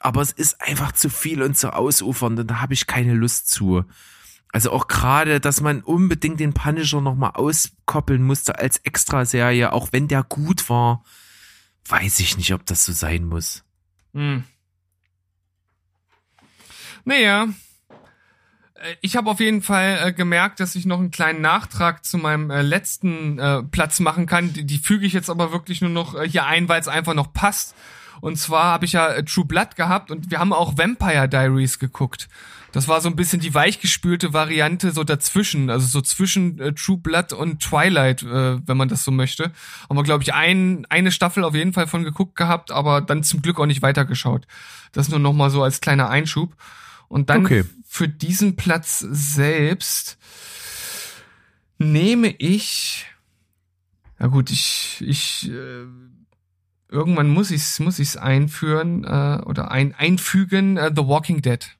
aber es ist einfach zu viel und zu ausufernd und da habe ich keine Lust zu. Also auch gerade, dass man unbedingt den Punisher nochmal auskoppeln musste als Extraserie, auch wenn der gut war, weiß ich nicht, ob das so sein muss. Hm. Naja. Äh, Ich habe auf jeden Fall äh, gemerkt, dass ich noch einen kleinen Nachtrag zu meinem äh, letzten äh, Platz machen kann. Die, die füge ich jetzt aber wirklich nur noch äh, hier ein, weil es einfach noch passt. Und zwar habe ich ja äh, True Blood gehabt und wir haben auch Vampire Diaries geguckt. Das war so ein bisschen die weichgespülte Variante so dazwischen, also so zwischen äh, True Blood und Twilight, äh, wenn man das so möchte. Haben wir, glaube ich, ein, eine Staffel auf jeden Fall von geguckt gehabt, aber dann zum Glück auch nicht weitergeschaut. Das nur noch mal so als kleiner Einschub. Und dann Okay. für diesen Platz selbst nehme ich, ja gut, ich, ich, äh, irgendwann muss ich's, muss ich's einführen äh, oder ein, einfügen, äh, The Walking Dead.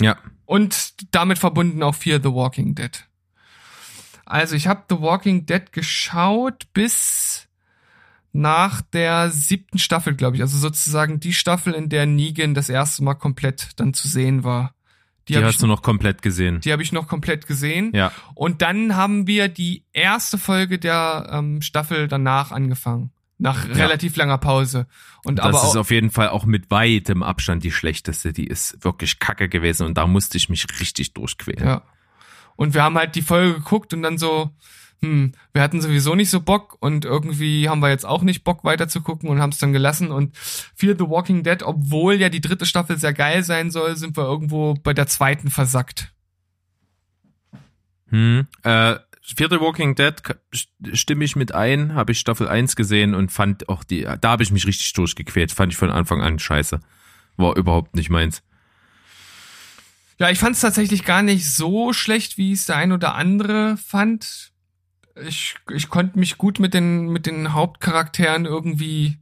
Ja. Und damit verbunden auch Fear the Walking Dead. Also ich habe The Walking Dead geschaut bis nach der siebten Staffel, glaube ich. Also sozusagen die Staffel, in der Negan das erste Mal komplett dann zu sehen war. Die, Die, habe hast ich, du noch komplett gesehen. die hab ich noch komplett gesehen. Ja. Und dann haben wir die erste Folge der ähm, Staffel danach angefangen. Nach relativ langer Pause. Und Das aber ist auf jeden Fall auch mit weitem Abstand die schlechteste. Die ist wirklich kacke gewesen und da musste ich mich richtig durchquälen. Ja. Und wir haben halt die Folge geguckt und dann so, hm, wir hatten sowieso nicht so Bock und irgendwie haben wir jetzt auch nicht Bock weiter zu gucken und haben es dann gelassen. Und Fear the Walking Dead, obwohl ja die dritte Staffel sehr geil sein soll, sind wir irgendwo bei der zweiten versackt. Hm. Äh, vierte Walking Dead stimme ich mit ein, habe ich Staffel 1 gesehen und fand auch die, da habe ich mich richtig durchgequält, fand ich von Anfang an scheiße. War überhaupt nicht meins. Ja, ich fand es tatsächlich gar nicht so schlecht, wie es der ein oder andere fand. Ich, ich konnte mich gut mit den, mit den Hauptcharakteren irgendwie,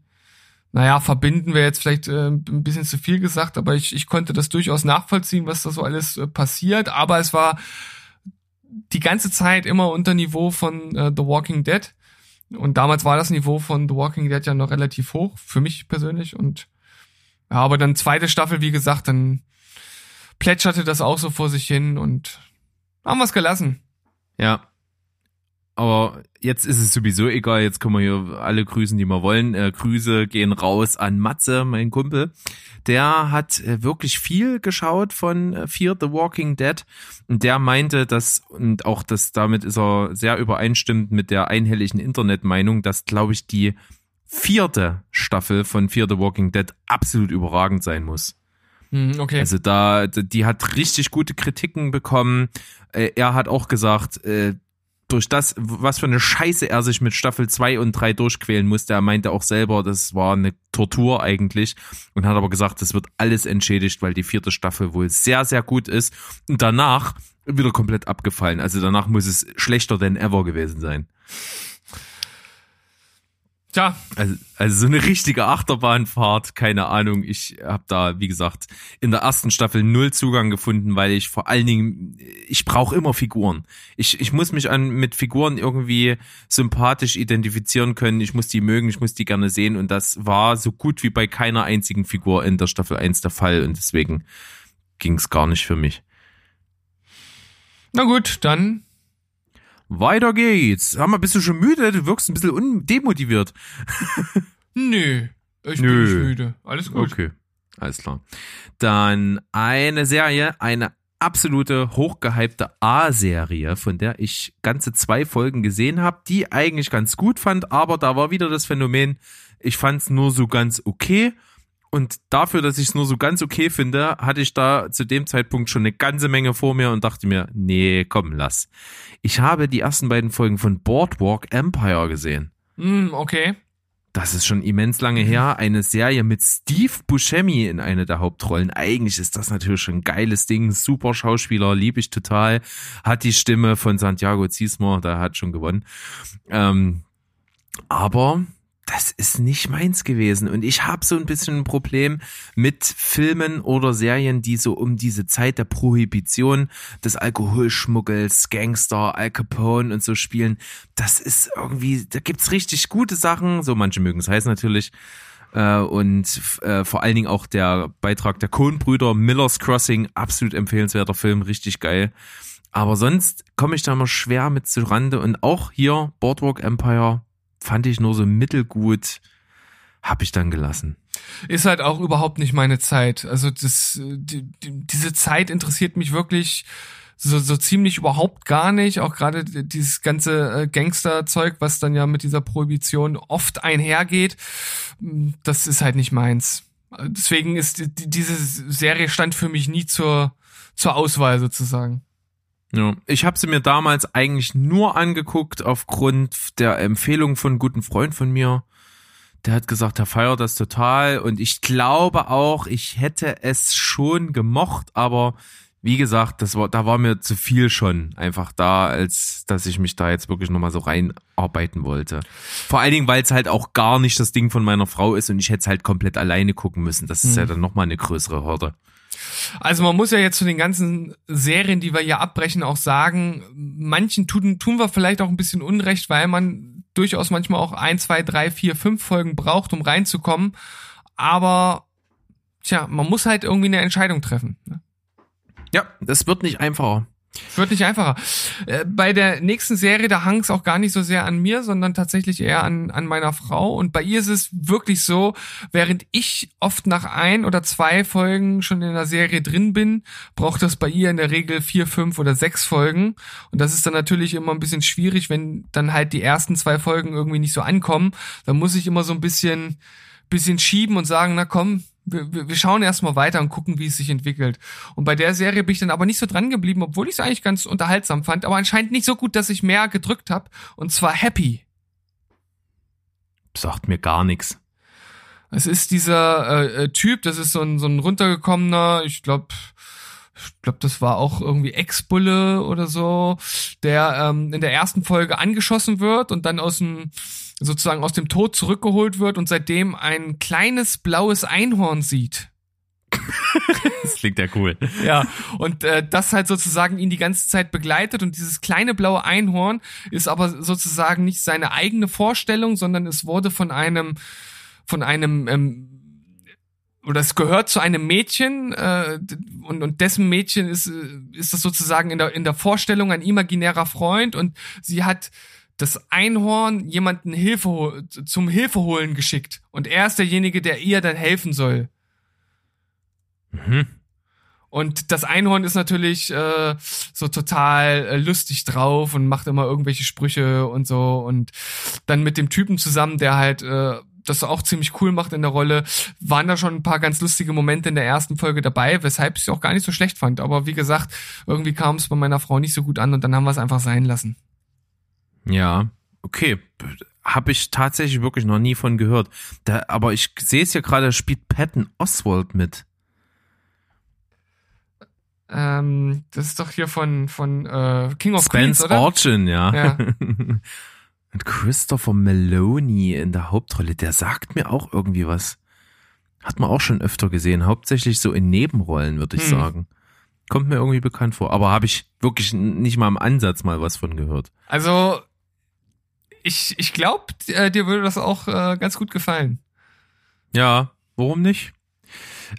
naja, verbinden wäre jetzt vielleicht äh, ein bisschen zu viel gesagt, aber ich, ich konnte das durchaus nachvollziehen, was da so alles äh, passiert. Aber es war die ganze Zeit immer unter Niveau von äh, The Walking Dead. Und damals war das Niveau von The Walking Dead ja noch relativ hoch, für mich persönlich. Und ja, aber dann zweite Staffel, wie gesagt, dann plätscherte das auch so vor sich hin und haben wir es gelassen. Ja. Aber jetzt ist es sowieso egal, jetzt können wir hier alle grüßen, die wir wollen. Äh, Grüße gehen raus an Matze, mein Kumpel. Der hat äh, wirklich viel geschaut von äh, Fear the Walking Dead und der meinte, dass, und auch das, damit ist er sehr übereinstimmend mit der einhelligen Internetmeinung, dass, glaube ich, die vierte Staffel von Fear the Walking Dead absolut überragend sein muss. Hm, okay. Also da, die hat richtig gute Kritiken bekommen. Äh, Er hat auch gesagt, äh, durch das, was für eine Scheiße er sich mit Staffel 2 und 3 durchquälen musste, er meinte auch selber, das war eine Tortur eigentlich und hat aber gesagt, das wird alles entschädigt, weil die vierte Staffel wohl sehr, sehr gut ist und danach wieder komplett abgefallen. Also danach muss es schlechter denn ever gewesen sein. Tja, Also, also so eine richtige Achterbahnfahrt, keine Ahnung. Ich habe da, wie gesagt, in der ersten Staffel null Zugang gefunden, weil ich vor allen Dingen, ich brauche immer Figuren. Ich, ich muss mich an mit Figuren irgendwie sympathisch identifizieren können. Ich muss die mögen, ich muss die gerne sehen. Und das war so gut wie bei keiner einzigen Figur in der Staffel 1 der Fall. Und deswegen ging es gar nicht für mich. na gut, dann Weiter geht's. Mal, bist du schon müde? Du wirkst ein bisschen undemotiviert. [LAUGHS] nö. Ich bin Nö. nicht müde. Alles gut. Okay, alles klar. Dann eine Serie, eine absolute hochgehypte A-Serie, von der ich ganze zwei Folgen gesehen habe, die eigentlich ganz gut fand, aber da war wieder das Phänomen, ich fand es nur so ganz okay. Und dafür, dass ich es nur so ganz okay finde, hatte ich da zu dem Zeitpunkt schon eine ganze Menge vor mir und dachte mir, nee, komm, lass. Ich habe die ersten beiden Folgen von Boardwalk Empire gesehen Hm, okay. das ist schon immens lange her, eine Serie mit Steve Buscemi in einer der Hauptrollen. Eigentlich ist das natürlich schon ein geiles Ding, super Schauspieler, liebe ich total. Hat die Stimme von Santiago Ziesmer, der hat schon gewonnen. Ähm, aber das ist nicht meins gewesen. Und ich habe so ein bisschen ein Problem mit Filmen oder Serien, die so um diese Zeit der Prohibition, des Alkoholschmuggels, Gangster, Al Capone und so spielen. Das ist irgendwie, da gibt's richtig gute Sachen. So manche mögen es heißen natürlich. Äh, und äh, vor allen Dingen auch der Beitrag der Coen-Brüder, Miller's Crossing, absolut empfehlenswerter Film, richtig geil. Aber sonst komme ich da immer schwer mit zu Rande und auch hier Boardwalk Empire fand ich nur so mittelgut, hab ich dann gelassen. Ist halt auch überhaupt nicht meine Zeit. Also das, die, die, diese Zeit interessiert mich wirklich so, so ziemlich überhaupt gar nicht. Auch gerade dieses ganze äh, Gangsterzeug, was dann ja mit dieser Prohibition oft einhergeht, das ist halt nicht meins. Deswegen ist die, diese Serie stand für mich nie zur, zur Auswahl sozusagen. Ja, ich habe sie mir damals eigentlich nur angeguckt aufgrund der Empfehlung von einem guten Freund von mir. Der hat gesagt, er feiert das total und ich glaube auch, ich hätte es schon gemocht, aber wie gesagt, das war, da war mir zu viel schon einfach da, als dass ich mich da jetzt wirklich nochmal so reinarbeiten wollte. Vor allen Dingen, weil es halt auch gar nicht das Ding von meiner Frau ist und ich hätte es halt komplett alleine gucken müssen. Das ist hm. ja dann nochmal eine größere Hürde. Also man muss ja jetzt zu den ganzen Serien, die wir hier abbrechen, auch sagen, manchen tun, tun wir vielleicht auch ein bisschen Unrecht, weil man durchaus manchmal auch ein, zwei, drei, vier, fünf Folgen braucht, um reinzukommen. Aber tja, man muss halt irgendwie eine Entscheidung treffen. Ne? Ja, das wird nicht einfacher. Wird nicht einfacher. Äh, bei der nächsten Serie, da hang es auch gar nicht so sehr an mir, sondern tatsächlich eher an, an meiner Frau. Und bei ihr ist es wirklich so, während ich oft nach ein oder zwei Folgen schon in der Serie drin bin, braucht das bei ihr in der Regel vier, fünf oder sechs Folgen. Und das ist dann natürlich immer ein bisschen schwierig, wenn dann halt die ersten zwei Folgen irgendwie nicht so ankommen. Dann muss ich immer so ein bisschen, bisschen schieben und sagen, na komm, wir, wir schauen erstmal weiter und gucken, wie es sich entwickelt. Und bei der Serie bin ich dann aber nicht so dran geblieben, obwohl ich es eigentlich ganz unterhaltsam fand, aber anscheinend nicht so gut, dass ich mehr gedrückt habe. Und zwar Happy. Sagt mir gar nichts. Es ist dieser äh, äh Typ, das ist so ein, so ein runtergekommener, ich glaube, ich glaube, das war auch irgendwie Ex-Bulle oder so, der ähm, in der ersten Folge angeschossen wird und dann aus dem sozusagen aus dem Tod zurückgeholt wird und seitdem ein kleines blaues Einhorn sieht. [LAUGHS] das klingt ja cool. Ja, und äh, das halt sozusagen ihn die ganze Zeit begleitet und dieses kleine blaue Einhorn ist aber sozusagen nicht seine eigene Vorstellung, sondern es wurde von einem von einem ähm, oder es gehört zu einem Mädchen äh, und, und dessen Mädchen ist äh, ist das sozusagen in der in der Vorstellung ein imaginärer Freund und sie hat das Einhorn jemanden Hilfe zum Hilfeholen geschickt und er ist derjenige, der ihr dann helfen soll. Mhm. Und das Einhorn ist natürlich äh, so total äh, lustig drauf und macht immer irgendwelche Sprüche und so. Und dann mit dem Typen zusammen, der halt äh, das auch ziemlich cool macht in der Rolle, waren da schon ein paar ganz lustige Momente in der ersten Folge dabei, weshalb ich es auch gar nicht so schlecht fand. Aber wie gesagt, irgendwie kam es bei meiner Frau nicht so gut an und dann haben wir es einfach sein lassen. Ja, okay. Habe ich tatsächlich wirklich noch nie von gehört. Da, aber ich sehe es ja gerade, spielt Patton Oswald mit. Ähm, das ist doch hier von, von äh, King of Spence Queens, oder? Origin, ja. Ja. [LAUGHS] Und Christopher Meloni in der Hauptrolle, der sagt mir auch irgendwie was. Hat man auch schon öfter gesehen, hauptsächlich so in Nebenrollen, würde ich hm. sagen. Kommt mir irgendwie bekannt vor, aber habe ich wirklich nicht mal im Ansatz mal was von gehört. Also ich, ich glaube, äh, dir würde das auch äh, ganz gut gefallen. Ja, warum nicht?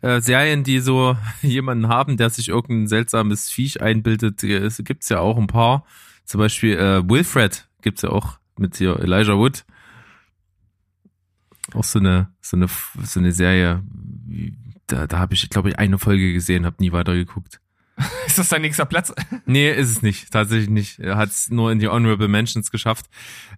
Äh, Serien, die so [LAUGHS] jemanden haben, der sich irgendein seltsames Viech einbildet, äh, gibt's ja auch ein paar. Zum Beispiel äh, Wilfred gibt's ja auch mit hier Elijah Wood. Auch so eine so eine so eine Serie. Da, da habe ich, glaube ich, eine Folge gesehen, habe nie weitergeguckt. [LAUGHS] Ist das dein nächster Platz? [LAUGHS] Nee, ist es nicht. Tatsächlich nicht. Er hat es nur in die Honorable Mentions geschafft.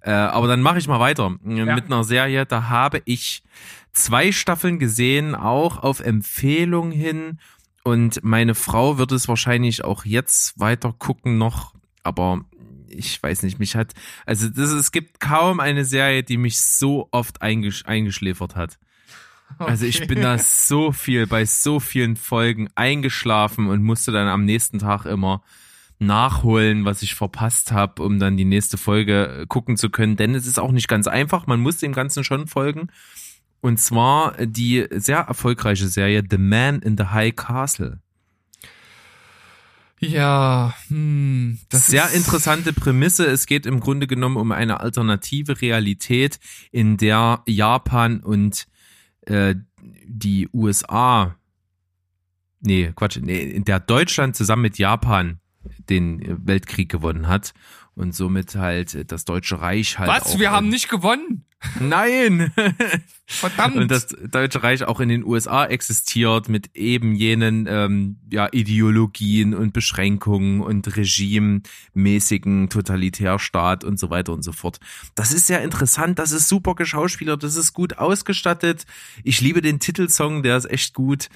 Äh, aber dann mache ich mal weiter. Ja. Mit einer Serie, da habe ich zwei Staffeln gesehen, auch auf Empfehlung hin. Und meine Frau wird es wahrscheinlich auch jetzt weiter gucken noch. Aber ich weiß nicht, mich hat, also das, es gibt kaum eine Serie, die mich so oft eingesch eingeschläfert hat. Okay. Also ich bin da so viel bei so vielen Folgen eingeschlafen und musste dann am nächsten Tag immer nachholen, was ich verpasst habe, um dann die nächste Folge äh, gucken zu können. Denn es ist auch nicht ganz einfach. Man muss dem Ganzen schon folgen. Und zwar die sehr erfolgreiche Serie The Man in the High Castle. Ja, hm, das Sehr interessante Prämisse. Es geht im Grunde genommen um eine alternative Realität, in der Japan und äh, die USA, nee, Quatsch, nee, in der Deutschland zusammen mit Japan den Weltkrieg gewonnen hat und somit halt das Deutsche Reich halt. Was? Wir haben nicht gewonnen? Nein! [LAUGHS] Verdammt. Und das Deutsche Reich auch in den USA existiert mit eben jenen ähm, ja, Ideologien und Beschränkungen und regimemäßigen Totalitärstaat und so weiter und so fort. Das ist sehr interessant, das ist super geschauspielert, das ist gut ausgestattet. Ich liebe den Titelsong, der ist echt gut.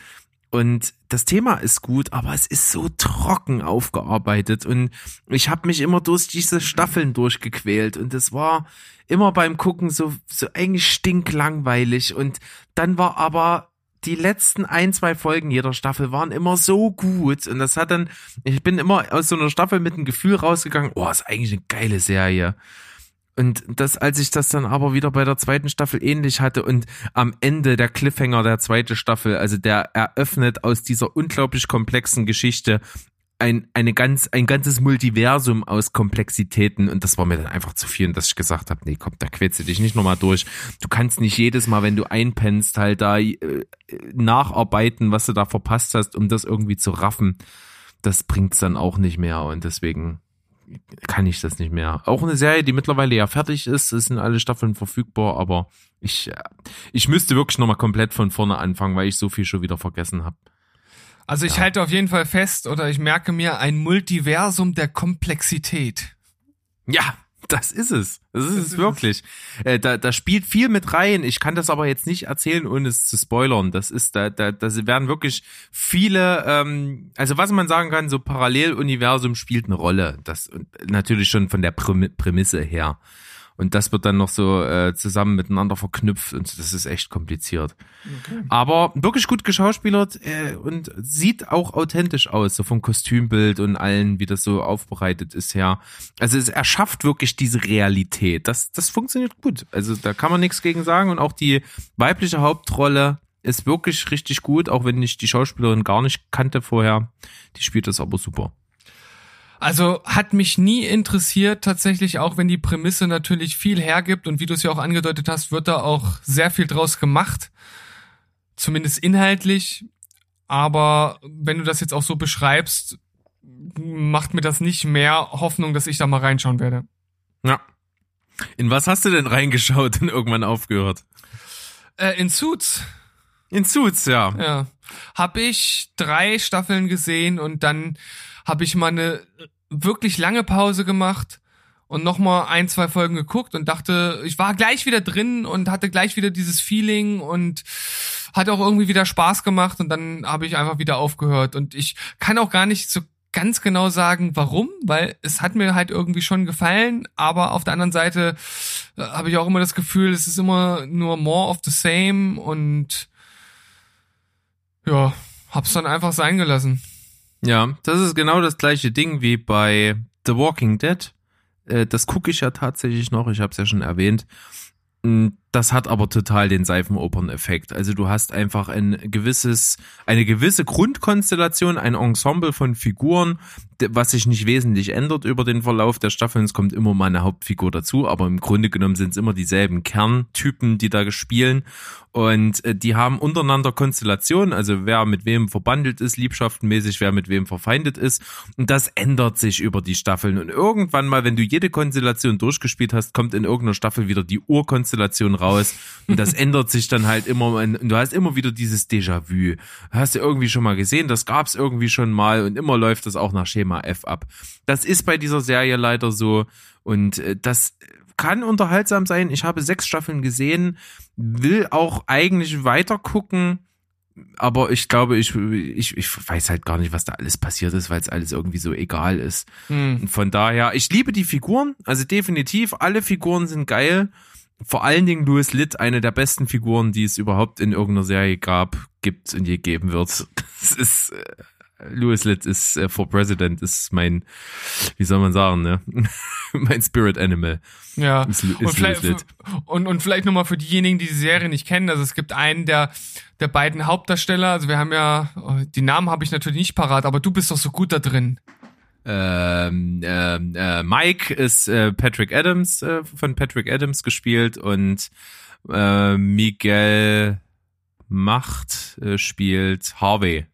Und das Thema ist gut, aber es ist so trocken aufgearbeitet. Und ich habe mich immer durch diese Staffeln durchgequält. Und es war immer beim Gucken so, so eigentlich stinklangweilig. Und dann war aber die letzten ein, zwei Folgen jeder Staffel waren immer so gut. Und das hat dann, ich bin immer aus so einer Staffel mit einem Gefühl rausgegangen, oh, ist eigentlich eine geile Serie. Und das, als ich das dann aber wieder bei der zweiten Staffel ähnlich hatte und am Ende der Cliffhanger der zweiten Staffel, also der eröffnet aus dieser unglaublich komplexen Geschichte ein, eine ganz, ein ganzes Multiversum aus Komplexitäten und das war mir dann einfach zu viel, dass ich gesagt habe, nee, komm, da quälst du dich nicht nochmal durch. Du kannst nicht jedes Mal, wenn du einpennst, halt da äh, nacharbeiten, was du da verpasst hast, um das irgendwie zu raffen. Das bringt's dann auch nicht mehr und deswegen kann ich das nicht mehr. Auch eine Serie, die mittlerweile ja fertig ist, es sind alle Staffeln verfügbar, aber ich, äh, ich müsste wirklich nochmal komplett von vorne anfangen, weil ich so viel schon wieder vergessen habe. Also ich halte auf jeden Fall fest oder ich merke mir ein Multiversum der Komplexität. Ja, das ist es. Das ist Das es ist wirklich. Äh, da, da spielt viel mit rein. Ich kann das aber jetzt nicht erzählen, ohne es zu spoilern. Das ist, da, da, da werden wirklich viele, ähm, also was man sagen kann, so Paralleluniversum spielt eine Rolle. Das natürlich schon von der Prämi- Prämisse her. Und das wird dann noch so äh, zusammen miteinander verknüpft und das ist echt kompliziert. Aber wirklich gut geschauspielert äh, und sieht auch authentisch aus, so vom Kostümbild und allen, wie das so aufbereitet ist her. Also es erschafft wirklich diese Realität. Das, das funktioniert gut. Also da kann man nichts gegen sagen. Und auch die weibliche Hauptrolle ist wirklich richtig gut, auch wenn ich die Schauspielerin gar nicht kannte vorher. Die spielt das aber super. Also hat mich nie interessiert, tatsächlich, auch wenn die Prämisse natürlich viel hergibt und wie du es ja auch angedeutet hast, wird da auch sehr viel draus gemacht. Zumindest inhaltlich. Aber wenn du das jetzt auch so beschreibst, macht mir das nicht mehr Hoffnung, dass ich da mal reinschauen werde. Ja. In was hast du denn reingeschaut und irgendwann aufgehört? Äh, in Suits, In Suits, ja. ja, habe ich drei Staffeln gesehen und dann habe ich mal eine wirklich lange Pause gemacht und nochmal ein, zwei Folgen geguckt und dachte, ich war gleich wieder drin und hatte gleich wieder dieses Feeling und hat auch irgendwie wieder Spaß gemacht und dann habe ich einfach wieder aufgehört und ich kann auch gar nicht so ganz genau sagen, warum, weil es hat mir halt irgendwie schon gefallen, aber auf der anderen Seite äh, habe ich auch immer das Gefühl, es ist immer nur more of the same und ja, hab's dann einfach sein gelassen. Ja, das ist genau das gleiche Ding wie bei The Walking Dead. Äh, Das gucke ich ja tatsächlich noch, ich habe es ja schon erwähnt. Das hat aber total den Seifenopern-Effekt. Also du hast einfach ein gewisses, eine gewisse Grundkonstellation, ein Ensemble von Figuren, was sich nicht wesentlich ändert über den Verlauf der Staffeln. Es kommt immer mal eine Hauptfigur dazu, aber im Grunde genommen sind es immer dieselben Kerntypen, die da spielen. Und äh, die haben untereinander Konstellationen, also wer mit wem verbandelt ist, liebschaftenmäßig, wer mit wem verfeindet ist. Und das ändert sich über die Staffeln. Und irgendwann mal, wenn du jede Konstellation durchgespielt hast, kommt in irgendeiner Staffel wieder die Urkonstellation raus. Und das [LAUGHS] ändert sich dann halt immer. Und du hast immer wieder dieses Déjà-vu. Hast du irgendwie schon mal gesehen, das gab's irgendwie schon mal. Und immer läuft das auch nach Schema F ab. Das ist bei dieser Serie leider so. Und äh, das kann unterhaltsam sein. Ich habe sechs Staffeln gesehen, will auch eigentlich weiter gucken, aber ich glaube, ich, ich, ich weiß halt gar nicht, was da alles passiert ist, weil es alles irgendwie so egal ist. Hm. Und von daher, ich liebe die Figuren, also definitiv, alle Figuren sind geil. Vor allen Dingen Louis Litt, eine der besten Figuren, die es überhaupt in irgendeiner Serie gab, gibt und je geben wird. [LAUGHS] Das ist äh, Louis Litt ist äh, for President, ist mein, wie soll man sagen, ne? [LAUGHS] mein Spirit Animal. Ja. Ist, ist und, vielleicht, Louis Litt. und, und vielleicht nochmal für diejenigen, die die Serie nicht kennen, also es gibt einen der, der beiden Hauptdarsteller, also wir haben ja, oh, die Namen habe ich natürlich nicht parat, aber du bist doch so gut da drin. Ähm, ähm, äh, Mike ist äh, Patrick Adams, äh, von Patrick Adams gespielt und äh, Miguel Macht äh, spielt Harvey.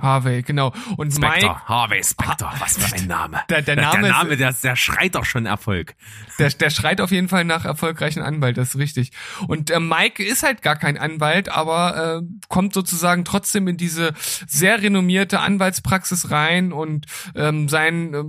Harvey, genau. Und Spector, Mike, Harvey Spector, was für ein Name. Der- der der, Name der, ist- Name der, der schreit doch schon Erfolg. der, der schreit auf jeden Fall nach erfolgreichen Anwalt, das ist richtig. Und äh, Mike ist halt gar kein Anwalt, aber äh, kommt sozusagen trotzdem in diese sehr renommierte Anwaltspraxis rein und ähm, sein äh,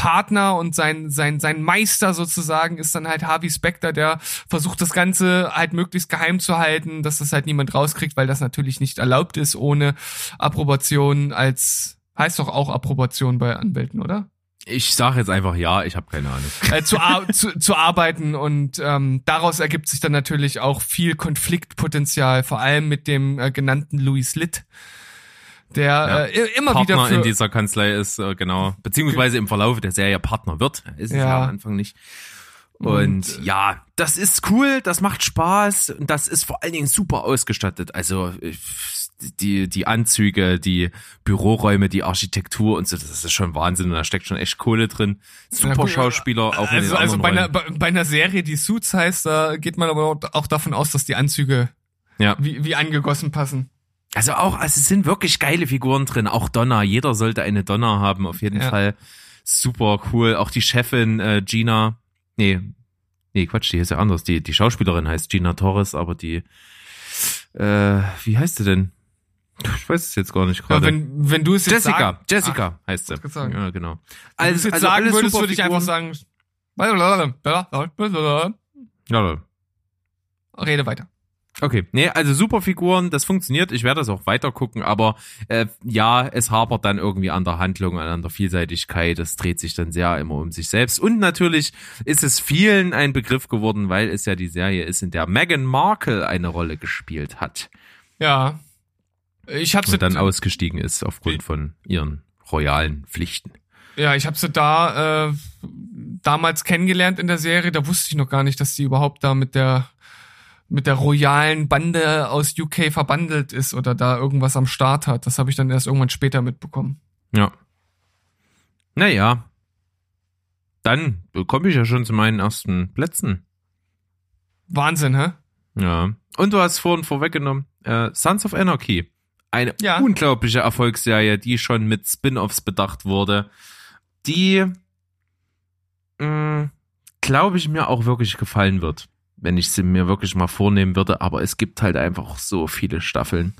Partner und sein, sein, sein Meister sozusagen ist dann halt Harvey Specter, der versucht das Ganze halt möglichst geheim zu halten, dass das halt niemand rauskriegt, weil das natürlich nicht erlaubt ist ohne Approbation als, heißt doch auch Approbation bei Anwälten, oder? Ich sage jetzt einfach ja, ich habe keine Ahnung. äh, zu, ar [LAUGHS] zu, zu arbeiten und ähm, daraus ergibt sich dann natürlich auch viel Konfliktpotenzial, vor allem mit dem äh, genannten Louis Litt, der Ja. äh, immer Partner wieder für, in dieser Kanzlei ist, äh, genau, beziehungsweise im Verlauf der Serie Partner wird. Ist es Ja. ja am Anfang nicht. Und, ja, das ist cool, das macht Spaß und das ist vor allen Dingen super ausgestattet. Also äh, die, die Anzüge, die Büroräume, die Architektur und so, das ist schon Wahnsinn und da steckt schon echt Kohle drin. Ja, Super Schauspieler, auch in also, den also bei einer, bei, bei einer Serie, die Suits heißt, da geht man aber auch davon aus, dass die Anzüge Ja. wie, wie angegossen passen. Also auch, also es sind wirklich geile Figuren drin. Auch Donna, jeder sollte eine Donna haben, auf jeden Ja. Fall. Super cool. Auch die Chefin äh, Gina, nee, nee, Quatsch, die ist ja anders. Die, die Schauspielerin heißt Gina Torres, aber die, äh, wie heißt sie denn? Ich weiß es jetzt gar nicht Ja, gerade. wenn, wenn du es jetzt Jessica, sagen, Jessica heißt sie. Ja, genau. wenn du es Also, jetzt also sagen alles würdest, würde ich einfach sagen, Ja, rede weiter. Okay, nee, also super Figuren, das funktioniert, ich werde das auch weiter gucken, aber äh, ja, es hapert dann irgendwie an der Handlung, an der Vielseitigkeit, es dreht sich dann sehr immer um sich selbst und natürlich ist es vielen ein Begriff geworden, weil es ja die Serie ist, in der Meghan Markle eine Rolle gespielt hat Ja. Ich habe sie dann ausgestiegen ist aufgrund von ihren royalen Pflichten. Ja, ich habe sie da äh, damals kennengelernt in der Serie. Da wusste ich noch gar nicht, dass sie überhaupt da mit der mit der royalen Bande aus UK verbandelt ist oder da irgendwas am Start hat. Das habe ich dann erst irgendwann später mitbekommen. Ja. Naja. Dann komme ich ja schon zu meinen ersten Plätzen. Wahnsinn, hä? Ja. Und du hast vorhin vorweggenommen, äh, Sons of Anarchy. Eine Ja. unglaubliche Erfolgsserie, die schon mit Spin-offs bedacht wurde, die, glaube ich, mir auch wirklich gefallen wird, wenn ich sie mir wirklich mal vornehmen würde. Aber es gibt halt einfach so viele Staffeln.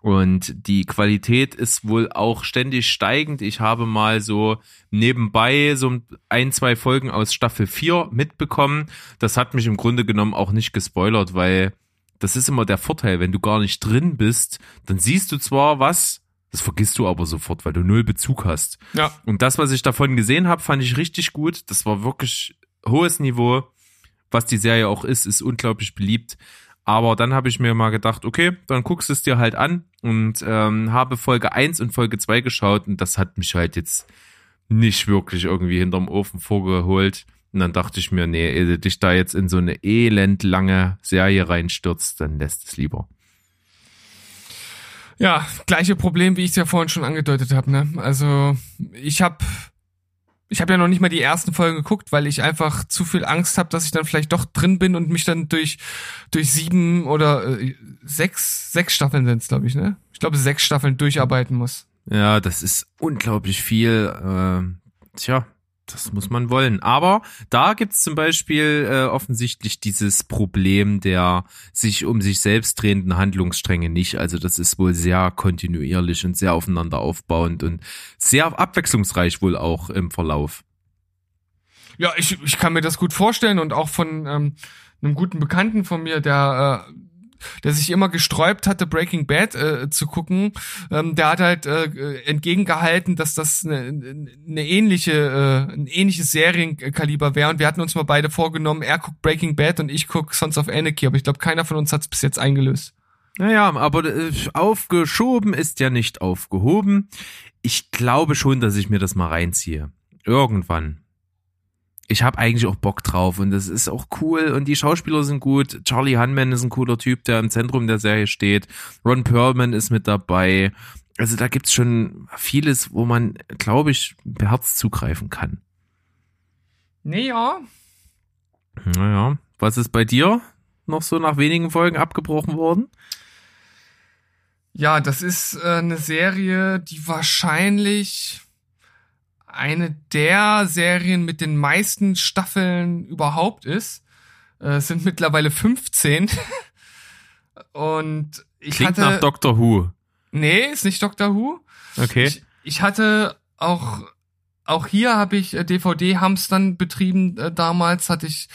Und die Qualität ist wohl auch ständig steigend. Ich habe mal so nebenbei so ein, zwei Folgen aus Staffel 4 mitbekommen. Das hat mich im Grunde genommen auch nicht gespoilert, weil das ist immer der Vorteil, wenn du gar nicht drin bist, dann siehst du zwar was, das vergisst du aber sofort, weil du null Bezug hast. Ja. Und das, was ich davon gesehen habe, fand ich richtig gut. Das war wirklich hohes Niveau. Was die Serie auch ist, ist unglaublich beliebt. Aber dann habe ich mir mal gedacht, okay, dann guckst du es dir halt an und ähm, habe Folge 1 und Folge 2 geschaut und das hat mich halt jetzt nicht wirklich irgendwie hinterm Ofen vorgeholt. Und dann dachte ich mir, nee, ehe du dich da jetzt in so eine elendlange Serie reinstürzt, dann lässt es lieber. Ja, gleiche Problem, wie ich es ja vorhin schon angedeutet habe. Ne? Also ich habe ich habe ja noch nicht mal die ersten Folgen geguckt, weil ich einfach zu viel Angst habe, dass ich dann vielleicht doch drin bin und mich dann durch durch sieben oder äh, sechs sechs Staffeln sind's, glaube ich, ne? Ich glaube sechs Staffeln durcharbeiten muss. Ja, das ist unglaublich viel. Ähm, tja, das muss man wollen. Aber da gibt's zum Beispiel äh, offensichtlich dieses Problem der sich um sich selbst drehenden Handlungsstränge nicht. Also das ist wohl sehr kontinuierlich und sehr aufeinander aufbauend und sehr abwechslungsreich wohl auch im Verlauf. Ja, ich, ich kann mir das gut vorstellen und auch von ähm, einem guten Bekannten von mir, der äh, der sich immer gesträubt hatte, Breaking Bad äh, zu gucken, ähm, der hat halt äh, entgegengehalten, dass das eine, eine ähnliche, äh, ein ähnliches Serienkaliber wäre. Und wir hatten uns mal beide vorgenommen, er guckt Breaking Bad und ich guck Sons of Anarchy, aber ich glaube, keiner von uns hat es bis jetzt eingelöst. Naja, aber äh, aufgeschoben ist ja nicht aufgehoben. Ich glaube schon, dass ich mir das mal reinziehe. Irgendwann. Ich habe eigentlich auch Bock drauf und das ist auch cool und die Schauspieler sind gut. Charlie Hunman ist ein cooler Typ, der im Zentrum der Serie steht. Ron Perlman ist mit dabei. Also da gibt's schon vieles, wo man, glaube ich, beherzt zugreifen kann. Nee, ja. Naja, was ist bei dir noch so nach wenigen Folgen abgebrochen worden? Ja, das ist äh, eine Serie, die wahrscheinlich eine der Serien mit den meisten Staffeln überhaupt ist. Äh, es sind mittlerweile 15. [LAUGHS] Und ich Klingt hatte. nach Doctor Who. Nee, ist nicht Doctor Who. Okay. Ich, ich hatte auch, auch hier habe ich äh, DVD-Hamstern betrieben. Äh, damals hatte ich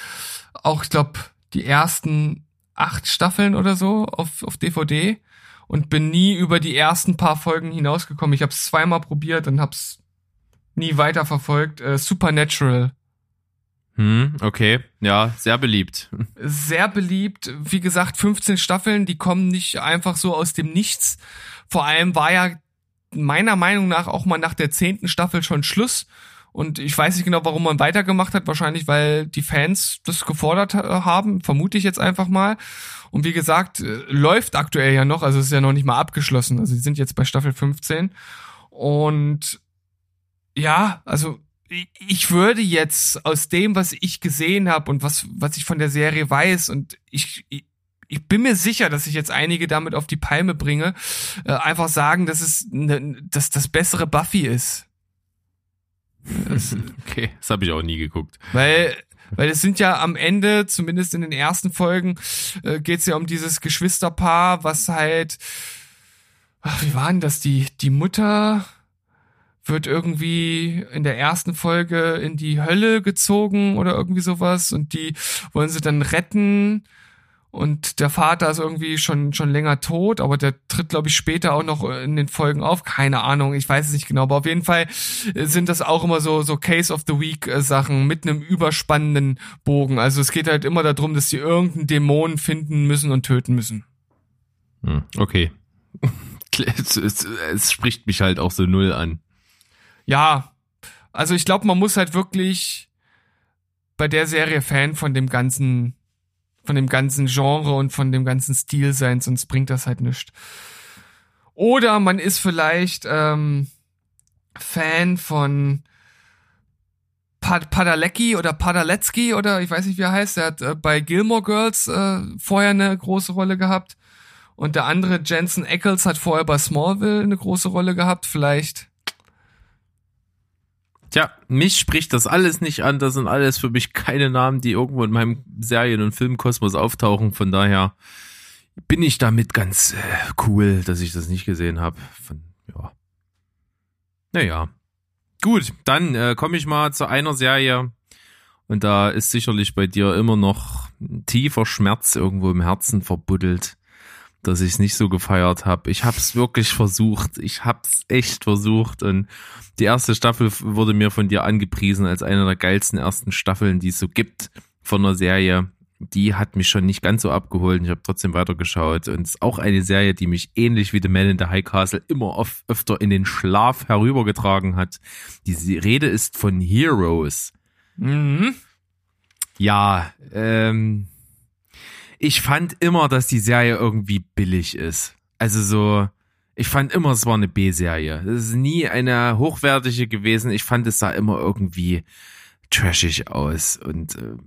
auch, ich glaube, die ersten acht Staffeln oder so auf, auf DVD und bin nie über die ersten paar Folgen hinausgekommen. Ich habe es zweimal probiert und hab's nie weiterverfolgt. Äh, Supernatural. Hm, okay. Ja, sehr beliebt. Sehr beliebt. Wie gesagt, 15 Staffeln, die kommen nicht einfach so aus dem Nichts. Vor allem war ja meiner Meinung nach auch mal nach der zehnten Staffel schon Schluss. Und ich weiß nicht genau, warum man weitergemacht hat. Wahrscheinlich, weil die Fans das gefordert haben, vermute ich jetzt einfach mal. Und wie gesagt, äh, läuft aktuell ja noch, also es ist ja noch nicht mal abgeschlossen. Also sie sind jetzt bei Staffel 15. Und ja, also ich würde jetzt aus dem, was ich gesehen habe und was, was ich von der Serie weiß, und ich, ich, bin mir sicher, dass ich jetzt einige damit auf die Palme bringe, äh, einfach sagen, dass es ne, dass das bessere Buffy ist. Das, [LAUGHS] okay, das habe ich auch nie geguckt. Weil weil es sind ja am Ende, zumindest in den ersten Folgen, äh, geht es ja um dieses Geschwisterpaar, was halt, ach, wie war denn das? Die, die Mutter wird irgendwie in der ersten Folge in die Hölle gezogen oder irgendwie sowas und die wollen sie dann retten und der Vater ist irgendwie schon schon länger tot, aber der tritt glaube ich später auch noch in den Folgen auf, keine Ahnung, ich weiß es nicht genau, aber auf jeden Fall sind das auch immer so so Case of the Week äh, Sachen mit einem überspannenden Bogen. Also es geht halt immer darum, dass sie irgendeinen Dämon finden müssen und töten müssen. Hm, okay. [LAUGHS] es, es, es spricht mich halt auch so null an. Ja, also ich glaube, man muss halt wirklich bei der Serie Fan von dem ganzen von dem ganzen Genre und von dem ganzen Stil sein, sonst bringt das halt nichts. Oder man ist vielleicht ähm, Fan von Pad Padalecki oder Padalecki oder ich weiß nicht, wie er heißt. Er hat äh, bei Gilmore Girls äh, vorher eine große Rolle gehabt. Und der andere, Jensen Ackles, hat vorher bei Smallville eine große Rolle gehabt. Vielleicht Tja, mich spricht das alles nicht an. Das sind alles für mich keine Namen, die irgendwo in meinem Serien- und Filmkosmos auftauchen. Von daher bin ich damit ganz äh, cool, dass ich das nicht gesehen habe. Ja. Naja. Gut, dann äh, komme ich mal zu einer Serie. Und da ist sicherlich bei dir immer noch tiefer Schmerz irgendwo im Herzen verbuddelt dass ich es nicht so gefeiert habe. Ich habe es wirklich versucht. Ich habe es echt versucht. Und die erste Staffel wurde mir von dir angepriesen als eine der geilsten ersten Staffeln, die es so gibt von einer Serie. Die hat mich schon nicht ganz so abgeholt. Ich habe trotzdem weitergeschaut. Und es ist auch eine Serie, die mich ähnlich wie The Man in the High Castle immer oft, öfter in den Schlaf herübergetragen hat. Die Rede ist von Heroes. Mhm. Ja, ähm, ich fand immer, dass die Serie irgendwie billig ist. Also so, ich fand immer, es war eine B-Serie. Es ist nie eine hochwertige gewesen. Ich fand, es sah immer irgendwie trashig aus und äh,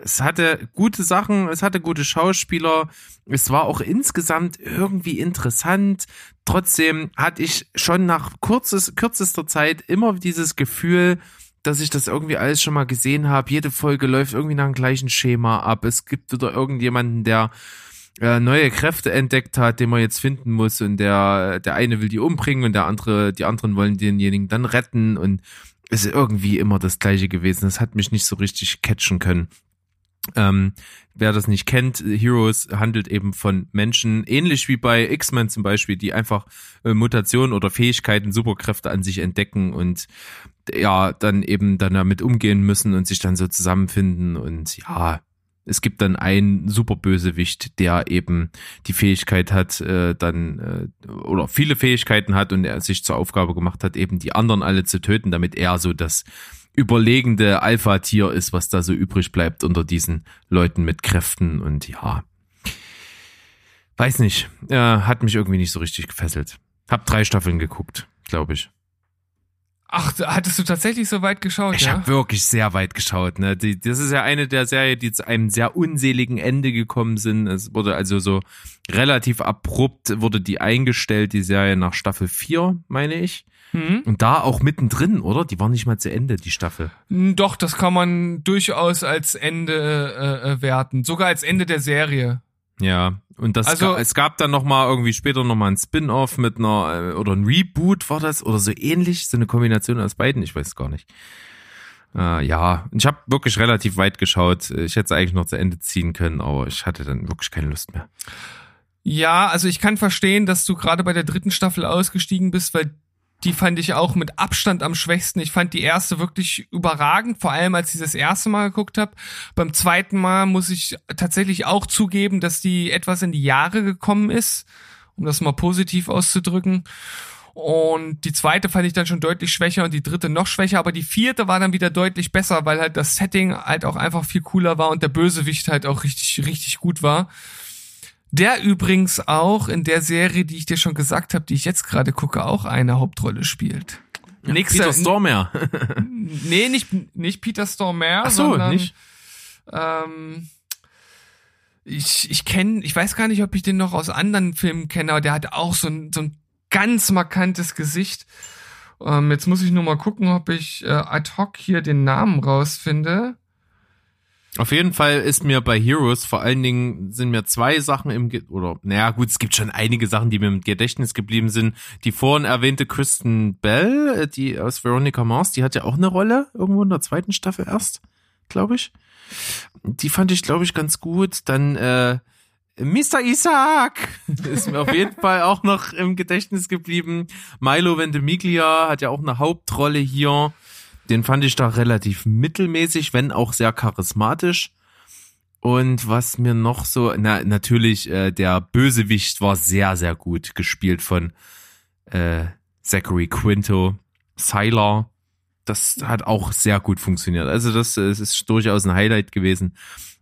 es hatte gute Sachen, es hatte gute Schauspieler, es war auch insgesamt irgendwie interessant. Trotzdem hatte ich schon nach kurzes, kürzester Zeit immer dieses Gefühl, dass ich das irgendwie alles schon mal gesehen habe. Jede Folge läuft irgendwie nach dem gleichen Schema ab. Es gibt wieder irgendjemanden, der äh, neue Kräfte entdeckt hat, den man jetzt finden muss und der der eine will die umbringen und der andere die anderen wollen denjenigen dann retten und es ist irgendwie immer das gleiche gewesen. Das hat mich nicht so richtig catchen können. Ähm, wer das nicht kennt, Heroes handelt eben von Menschen, ähnlich wie bei X-Men zum Beispiel, die einfach äh, Mutationen oder Fähigkeiten, Superkräfte an sich entdecken und ja, dann eben dann damit umgehen müssen und sich dann so zusammenfinden und ja, es gibt dann einen Superbösewicht, der eben die Fähigkeit hat, äh, dann äh, oder viele Fähigkeiten hat und er sich zur Aufgabe gemacht hat, eben die anderen alle zu töten, damit er so das überlegende Alpha-Tier ist, was da so übrig bleibt unter diesen Leuten mit Kräften und ja. Weiß nicht, äh, hat mich irgendwie nicht so richtig gefesselt. Hab drei Staffeln geguckt, glaube ich. Ach, hattest du tatsächlich so weit geschaut, Ich ja? habe wirklich sehr weit geschaut. Ne? Die, das ist ja eine der Serien, die zu einem sehr unseligen Ende gekommen sind. Es wurde also so relativ abrupt, wurde die eingestellt, die Serie nach Staffel 4, meine ich. Hm? Und da auch mittendrin, oder? Die war nicht mal zu Ende, die Staffel. Doch, das kann man durchaus als Ende äh, äh, werten. Sogar als Ende der Serie. Ja, und das Also- es gab dann noch mal irgendwie später noch mal ein Spin-off mit einer äh, oder ein Reboot war das oder so ähnlich, so eine Kombination aus beiden, ich weiß gar nicht. Äh, ja, ich habe wirklich relativ weit geschaut. Ich hätte es eigentlich noch zu Ende ziehen können, aber ich hatte dann wirklich keine Lust mehr. Ja, also ich kann verstehen, dass du gerade bei der dritten Staffel ausgestiegen bist, weil die fand ich auch mit Abstand am schwächsten. Ich fand die erste wirklich überragend, vor allem als ich das erste Mal geguckt habe. Beim zweiten Mal muss ich tatsächlich auch zugeben, dass die etwas in die Jahre gekommen ist, um das mal positiv auszudrücken. Und die zweite fand ich dann schon deutlich schwächer und die dritte noch schwächer, aber die vierte war dann wieder deutlich besser, weil halt das Setting halt auch einfach viel cooler war und der Bösewicht halt auch richtig, richtig gut war. Der übrigens auch in der Serie, die ich dir schon gesagt habe, die ich jetzt gerade gucke, auch eine Hauptrolle spielt. Nächster, Peter Stormare. [LAUGHS] nee, nicht, nicht Peter Stormare, Ach so, sondern nicht? ähm, ich, ich kenne, ich weiß gar nicht, ob ich den noch aus anderen Filmen kenne, aber der hat auch so ein, so ein ganz markantes Gesicht. Ähm, jetzt muss ich nur mal gucken, ob ich äh, ad hoc hier den Namen rausfinde. Auf jeden Fall ist mir bei Heroes vor allen Dingen sind mir zwei Sachen im Ge oder naja gut, es gibt schon einige Sachen, die mir im Gedächtnis geblieben sind. Die vorhin erwähnte Kristen Bell, äh, die aus Veronica Mars, die hat ja auch eine Rolle irgendwo in der zweiten Staffel erst, glaube ich. Die fand ich glaube ich ganz gut. Dann äh, Mr. Isaac [LAUGHS] ist mir auf jeden Fall auch noch im Gedächtnis geblieben. Milo Ventimiglia hat ja auch eine Hauptrolle hier. Den fand ich da relativ mittelmäßig, wenn auch sehr charismatisch. Und was mir noch so, na natürlich, äh, der Bösewicht war sehr, sehr gut gespielt von äh, Zachary Quinto, Sylar. Das hat auch sehr gut funktioniert. Also das, äh, es ist durchaus ein Highlight gewesen.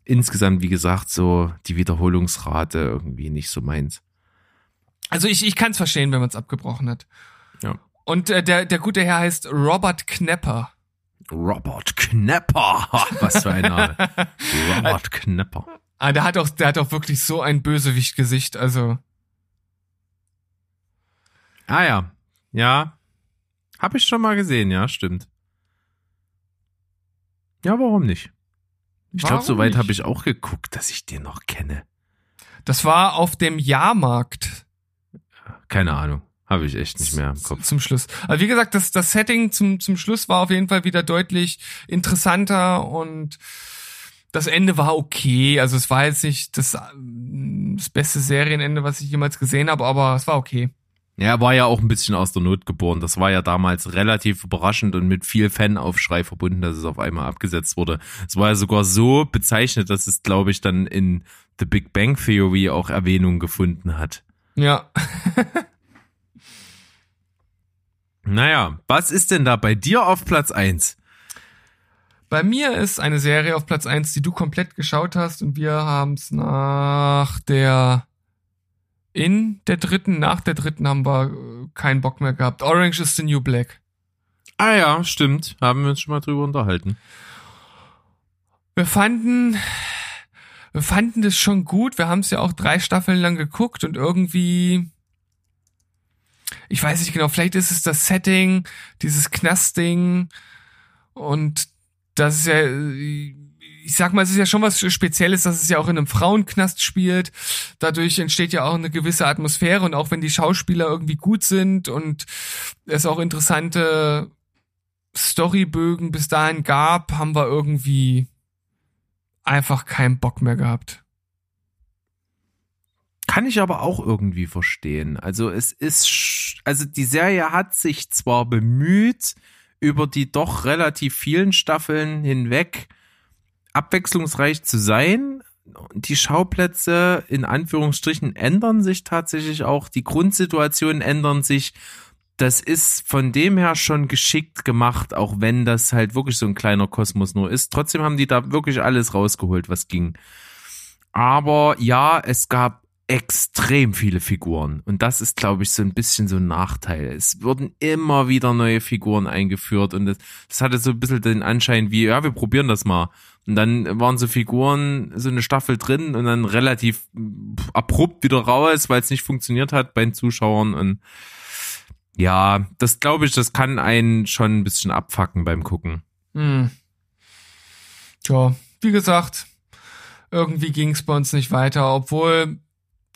Insgesamt, wie gesagt, so die Wiederholungsrate irgendwie nicht so meins. Also ich, ich kann es verstehen, wenn man es abgebrochen hat. Ja. Und äh, der, der gute Herr heißt Robert Knepper. Robert Knepper. Was für ein Name. [LAUGHS] Robert Knepper. Ah, der hat auch, der hat auch wirklich so ein Bösewicht-Gesicht. Also Ah ja. Ja. Hab ich schon mal gesehen, ja, stimmt. Ja, warum nicht? Ich glaube, soweit habe ich auch geguckt, dass ich den noch kenne. das war auf dem Jahrmarkt Keine Ahnung. Habe ich echt nicht mehr im Kopf. zum Schluss. Also wie gesagt, das, das Setting zum, zum Schluss war auf jeden Fall wieder deutlich interessanter und das Ende war okay. Also es war jetzt nicht das, ähm, das beste Serienende, was ich jemals gesehen habe, aber es war okay. Ja, war ja auch ein bisschen aus der Not geboren. Das war ja damals relativ überraschend und mit viel Fanaufschrei verbunden, dass es auf einmal abgesetzt wurde. Es war ja sogar so bezeichnet, dass es, glaube ich, dann in The Big Bang Theory auch Erwähnung gefunden hat. Ja. [LAUGHS] Naja, was ist denn da bei dir auf Platz eins? Bei mir ist eine Serie auf Platz eins, die du komplett geschaut hast und wir haben es nach der in der dritten, nach der dritten haben wir äh, keinen Bock mehr gehabt. Orange is the New Black. Ah ja, stimmt. Haben wir uns schon mal drüber unterhalten. Wir fanden, wir fanden das schon gut. Wir haben es ja auch drei Staffeln lang geguckt und irgendwie, ich weiß nicht genau, vielleicht ist es das Setting, dieses Knastding und das ist ja, ich sag mal, es ist ja schon was Spezielles, dass es ja auch in einem Frauenknast spielt. Dadurch entsteht ja auch eine gewisse Atmosphäre und auch wenn die Schauspieler irgendwie gut sind und es auch interessante Storybögen bis dahin gab, haben wir irgendwie einfach keinen Bock mehr gehabt. Kann ich aber auch irgendwie verstehen. Also es ist, also die Serie hat sich zwar bemüht, über die doch relativ vielen Staffeln hinweg abwechslungsreich zu sein. Die Schauplätze in Anführungsstrichen ändern sich tatsächlich auch, die Grundsituationen ändern sich. Das ist von dem her schon geschickt gemacht, auch wenn das halt wirklich so ein kleiner Kosmos nur ist. Trotzdem haben die da wirklich alles rausgeholt, was ging. Aber ja, es gab extrem viele Figuren. Und das ist, glaube ich, so ein bisschen so ein Nachteil. Es wurden immer wieder neue Figuren eingeführt und das, das hatte so ein bisschen den Anschein wie, ja, wir probieren das mal. Und dann waren so Figuren, so eine Staffel drin und dann relativ abrupt wieder raus, weil es nicht funktioniert hat bei den Zuschauern. Und ja, das glaube ich, das kann einen schon ein bisschen abfacken beim Gucken. Hm. Ja, wie gesagt, irgendwie ging es bei uns nicht weiter, obwohl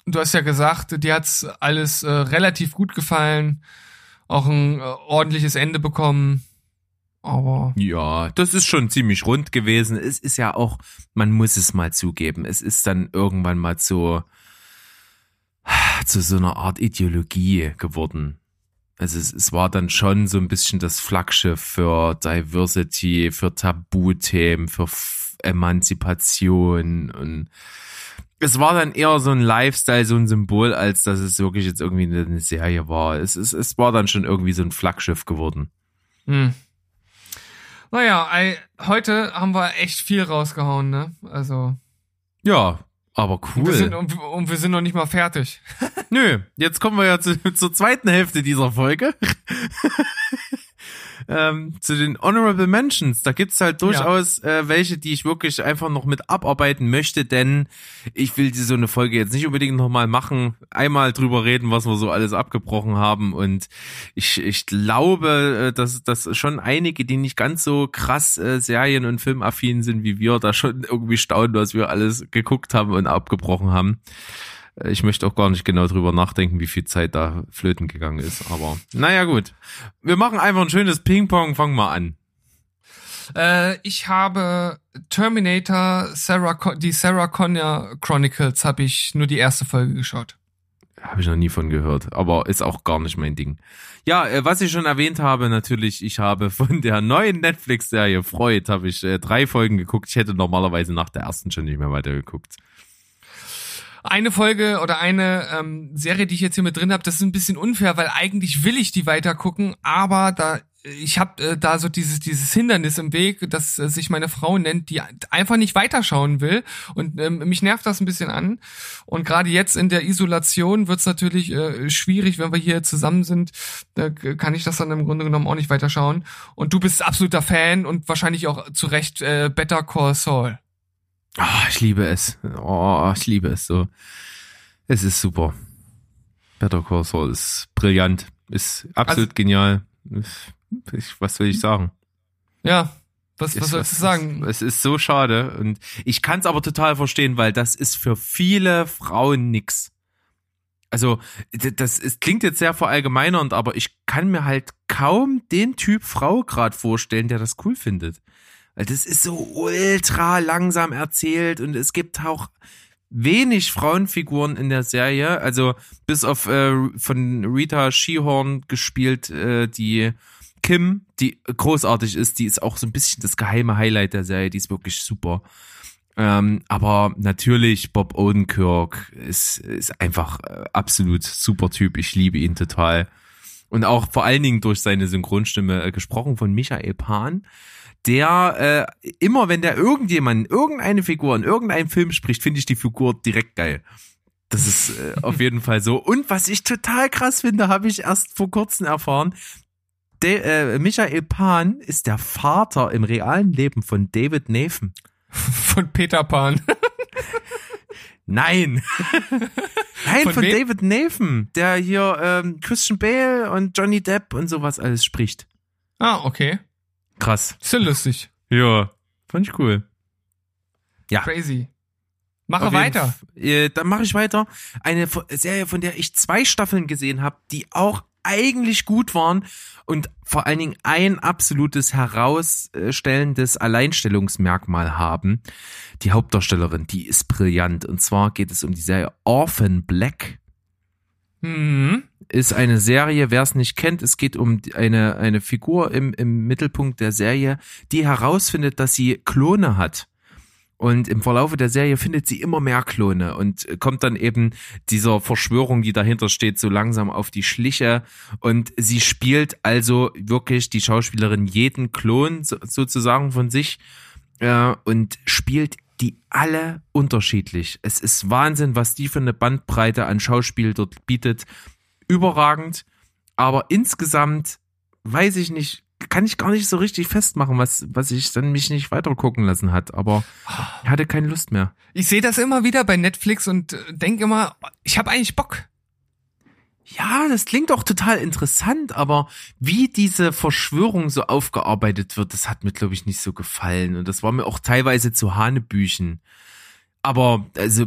du hast ja gesagt, dir hat's alles äh, relativ gut gefallen, auch ein äh, ordentliches Ende bekommen. Aber ja, das ist schon ziemlich rund gewesen. Es ist ja auch, man muss es mal zugeben, es ist dann irgendwann mal so zu so einer Art Ideologie geworden. Also es, es war dann schon so ein bisschen das Flaggschiff für Diversity, für Tabuthemen, für Emanzipation und es war dann eher so ein Lifestyle, so ein Symbol, als dass es wirklich jetzt irgendwie eine Serie war. Es, es, es war dann schon irgendwie so ein Flaggschiff geworden. Hm. Naja, heute haben wir echt viel rausgehauen, ne? Also. Ja, aber cool. Und wir sind, und, und wir sind noch nicht mal fertig. Nö, jetzt kommen wir ja zu, [LAUGHS] zur zweiten Hälfte dieser Folge. [LAUGHS] ähm, zu den Honorable Mentions. Da gibt's halt durchaus ja. äh, welche, die ich wirklich einfach noch mit abarbeiten möchte, denn ich will so eine Folge jetzt nicht unbedingt nochmal machen, einmal drüber reden, was wir so alles abgebrochen haben und ich, ich glaube, äh, dass, dass schon einige, die nicht ganz so krass äh, Serien- und Filmaffin sind wie wir, da schon irgendwie staunen, was wir alles geguckt haben und abgebrochen haben. Ich möchte auch gar nicht genau drüber nachdenken, wie viel Zeit da flöten gegangen ist. Aber naja, gut. Wir machen einfach ein schönes Ping-Pong. Fangen wir an. Äh, ich habe Terminator, Sarah, die Sarah Connor Chronicles, habe ich nur die erste Folge geschaut. Habe ich noch nie von gehört, aber ist auch gar nicht mein Ding. Ja, äh, was ich schon erwähnt habe, natürlich, ich habe von der neuen Netflix-Serie Freud, habe ich äh, drei Folgen geguckt. Ich hätte normalerweise nach der ersten schon nicht mehr weitergeguckt eine Folge oder eine ähm, Serie, die ich jetzt hier mit drin habe, das ist ein bisschen unfair, weil eigentlich will ich die weiter gucken, aber da ich habe äh, da so dieses dieses Hindernis im Weg, dass äh, sich meine Frau nennt, die einfach nicht weiterschauen will. Und ähm, mich nervt das ein bisschen an. Und gerade jetzt in der Isolation wird's natürlich äh, schwierig, wenn wir hier zusammen sind, da kann ich das dann im Grunde genommen auch nicht weiterschauen. Und du bist absoluter Fan und wahrscheinlich auch zu Recht äh, Better Call Saul. Oh, ich liebe es. Oh, ich liebe es so. Es ist super. Better Call Saul ist brillant, ist absolut also, genial. Ich, was will ich sagen? Ja, was, was sollst du sagen? Es ist so schade und ich kann es aber total verstehen, weil das ist für viele Frauen nix. Also das ist, klingt jetzt sehr verallgemeinernd, aber ich kann mir halt kaum den Typ Frau gerade vorstellen, der das cool findet. Weil das ist so ultra langsam erzählt und es gibt auch wenig Frauenfiguren in der Serie. Also bis auf äh, von Rita Shehorn gespielt, äh, die Kim, die großartig ist, die ist auch so ein bisschen das geheime Highlight der Serie, die ist wirklich super. Ähm, aber natürlich, Bob Odenkirk ist, ist einfach äh, absolut super Typ. Ich liebe ihn total. Und auch vor allen Dingen durch seine Synchronstimme, äh, gesprochen von Michael Pan der äh, immer, wenn der irgendjemand, irgendeine Figur in irgendeinem Film spricht, finde ich die Figur direkt geil. Das ist äh, [LAUGHS] auf jeden Fall so. Und was ich total krass finde, habe ich erst vor kurzem erfahren. De, äh, Michael Pan ist der Vater im realen Leben von David Nathan. [LAUGHS] Von Peter Pan. [LAUGHS] Nein. Nein, von, von David Nathan, der hier ähm, Christian Bale und Johnny Depp und sowas alles spricht. Ah, okay. Krass. Ist ja lustig. Ja, fand ich cool. Ja. Crazy. Mache weiter. Äh, dann mache ich weiter. Eine Serie, von der ich zwei Staffeln gesehen habe, die auch eigentlich gut waren und vor allen Dingen ein absolutes herausstellendes Alleinstellungsmerkmal haben. Die Hauptdarstellerin, die ist brillant. Und zwar geht es um die Serie Orphan Black. Mhm ist eine Serie, wer es nicht kennt, es geht um eine, eine Figur im, im Mittelpunkt der Serie, die herausfindet, dass sie Klone hat. Und im Verlaufe der Serie findet sie immer mehr Klone und kommt dann eben dieser Verschwörung, die dahinter steht, so langsam auf die Schliche. Und sie spielt also wirklich die Schauspielerin jeden Klon so, sozusagen von sich äh, und spielt die alle unterschiedlich. Es ist Wahnsinn, was die für eine Bandbreite an Schauspiel dort bietet. Überragend. Aber insgesamt weiß ich nicht, kann ich gar nicht so richtig festmachen, was, was ich dann mich nicht weiter gucken lassen hat. Aber ich hatte keine Lust mehr. Ich sehe das immer wieder bei Netflix und denke immer, ich habe eigentlich Bock. Ja, das klingt auch total interessant, aber wie diese Verschwörung so aufgearbeitet wird, das hat mir, glaube ich, nicht so gefallen. Und das war mir auch teilweise zu Hanebüchen. Aber, also,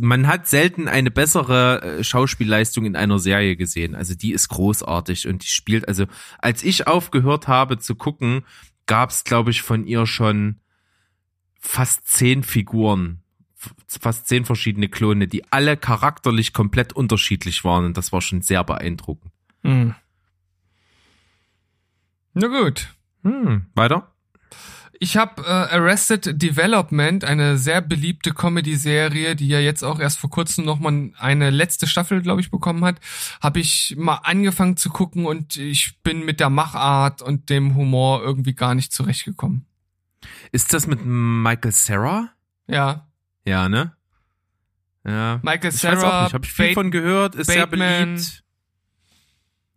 man hat selten eine bessere äh, Schauspielleistung in einer Serie gesehen. Also die ist großartig und die spielt, also als ich aufgehört habe zu gucken, gab es, glaube ich, von ihr schon fast zehn Figuren, fast zehn verschiedene Klone, die alle charakterlich komplett unterschiedlich waren und das war schon sehr beeindruckend. Hm. Na gut. Hm, weiter? Ich habe äh, Arrested Development, eine sehr beliebte Comedy-Serie, die ja jetzt auch erst vor kurzem noch mal eine letzte Staffel, glaube ich, bekommen hat, habe ich mal angefangen zu gucken und ich bin mit der Machart und dem Humor irgendwie gar nicht zurechtgekommen. Ist das mit Michael Sarah? Ja. Ja, ne? Ja. Michael Ich Sarah, nicht, habe ich viel Bate- von gehört, ist sehr Bateman. beliebt.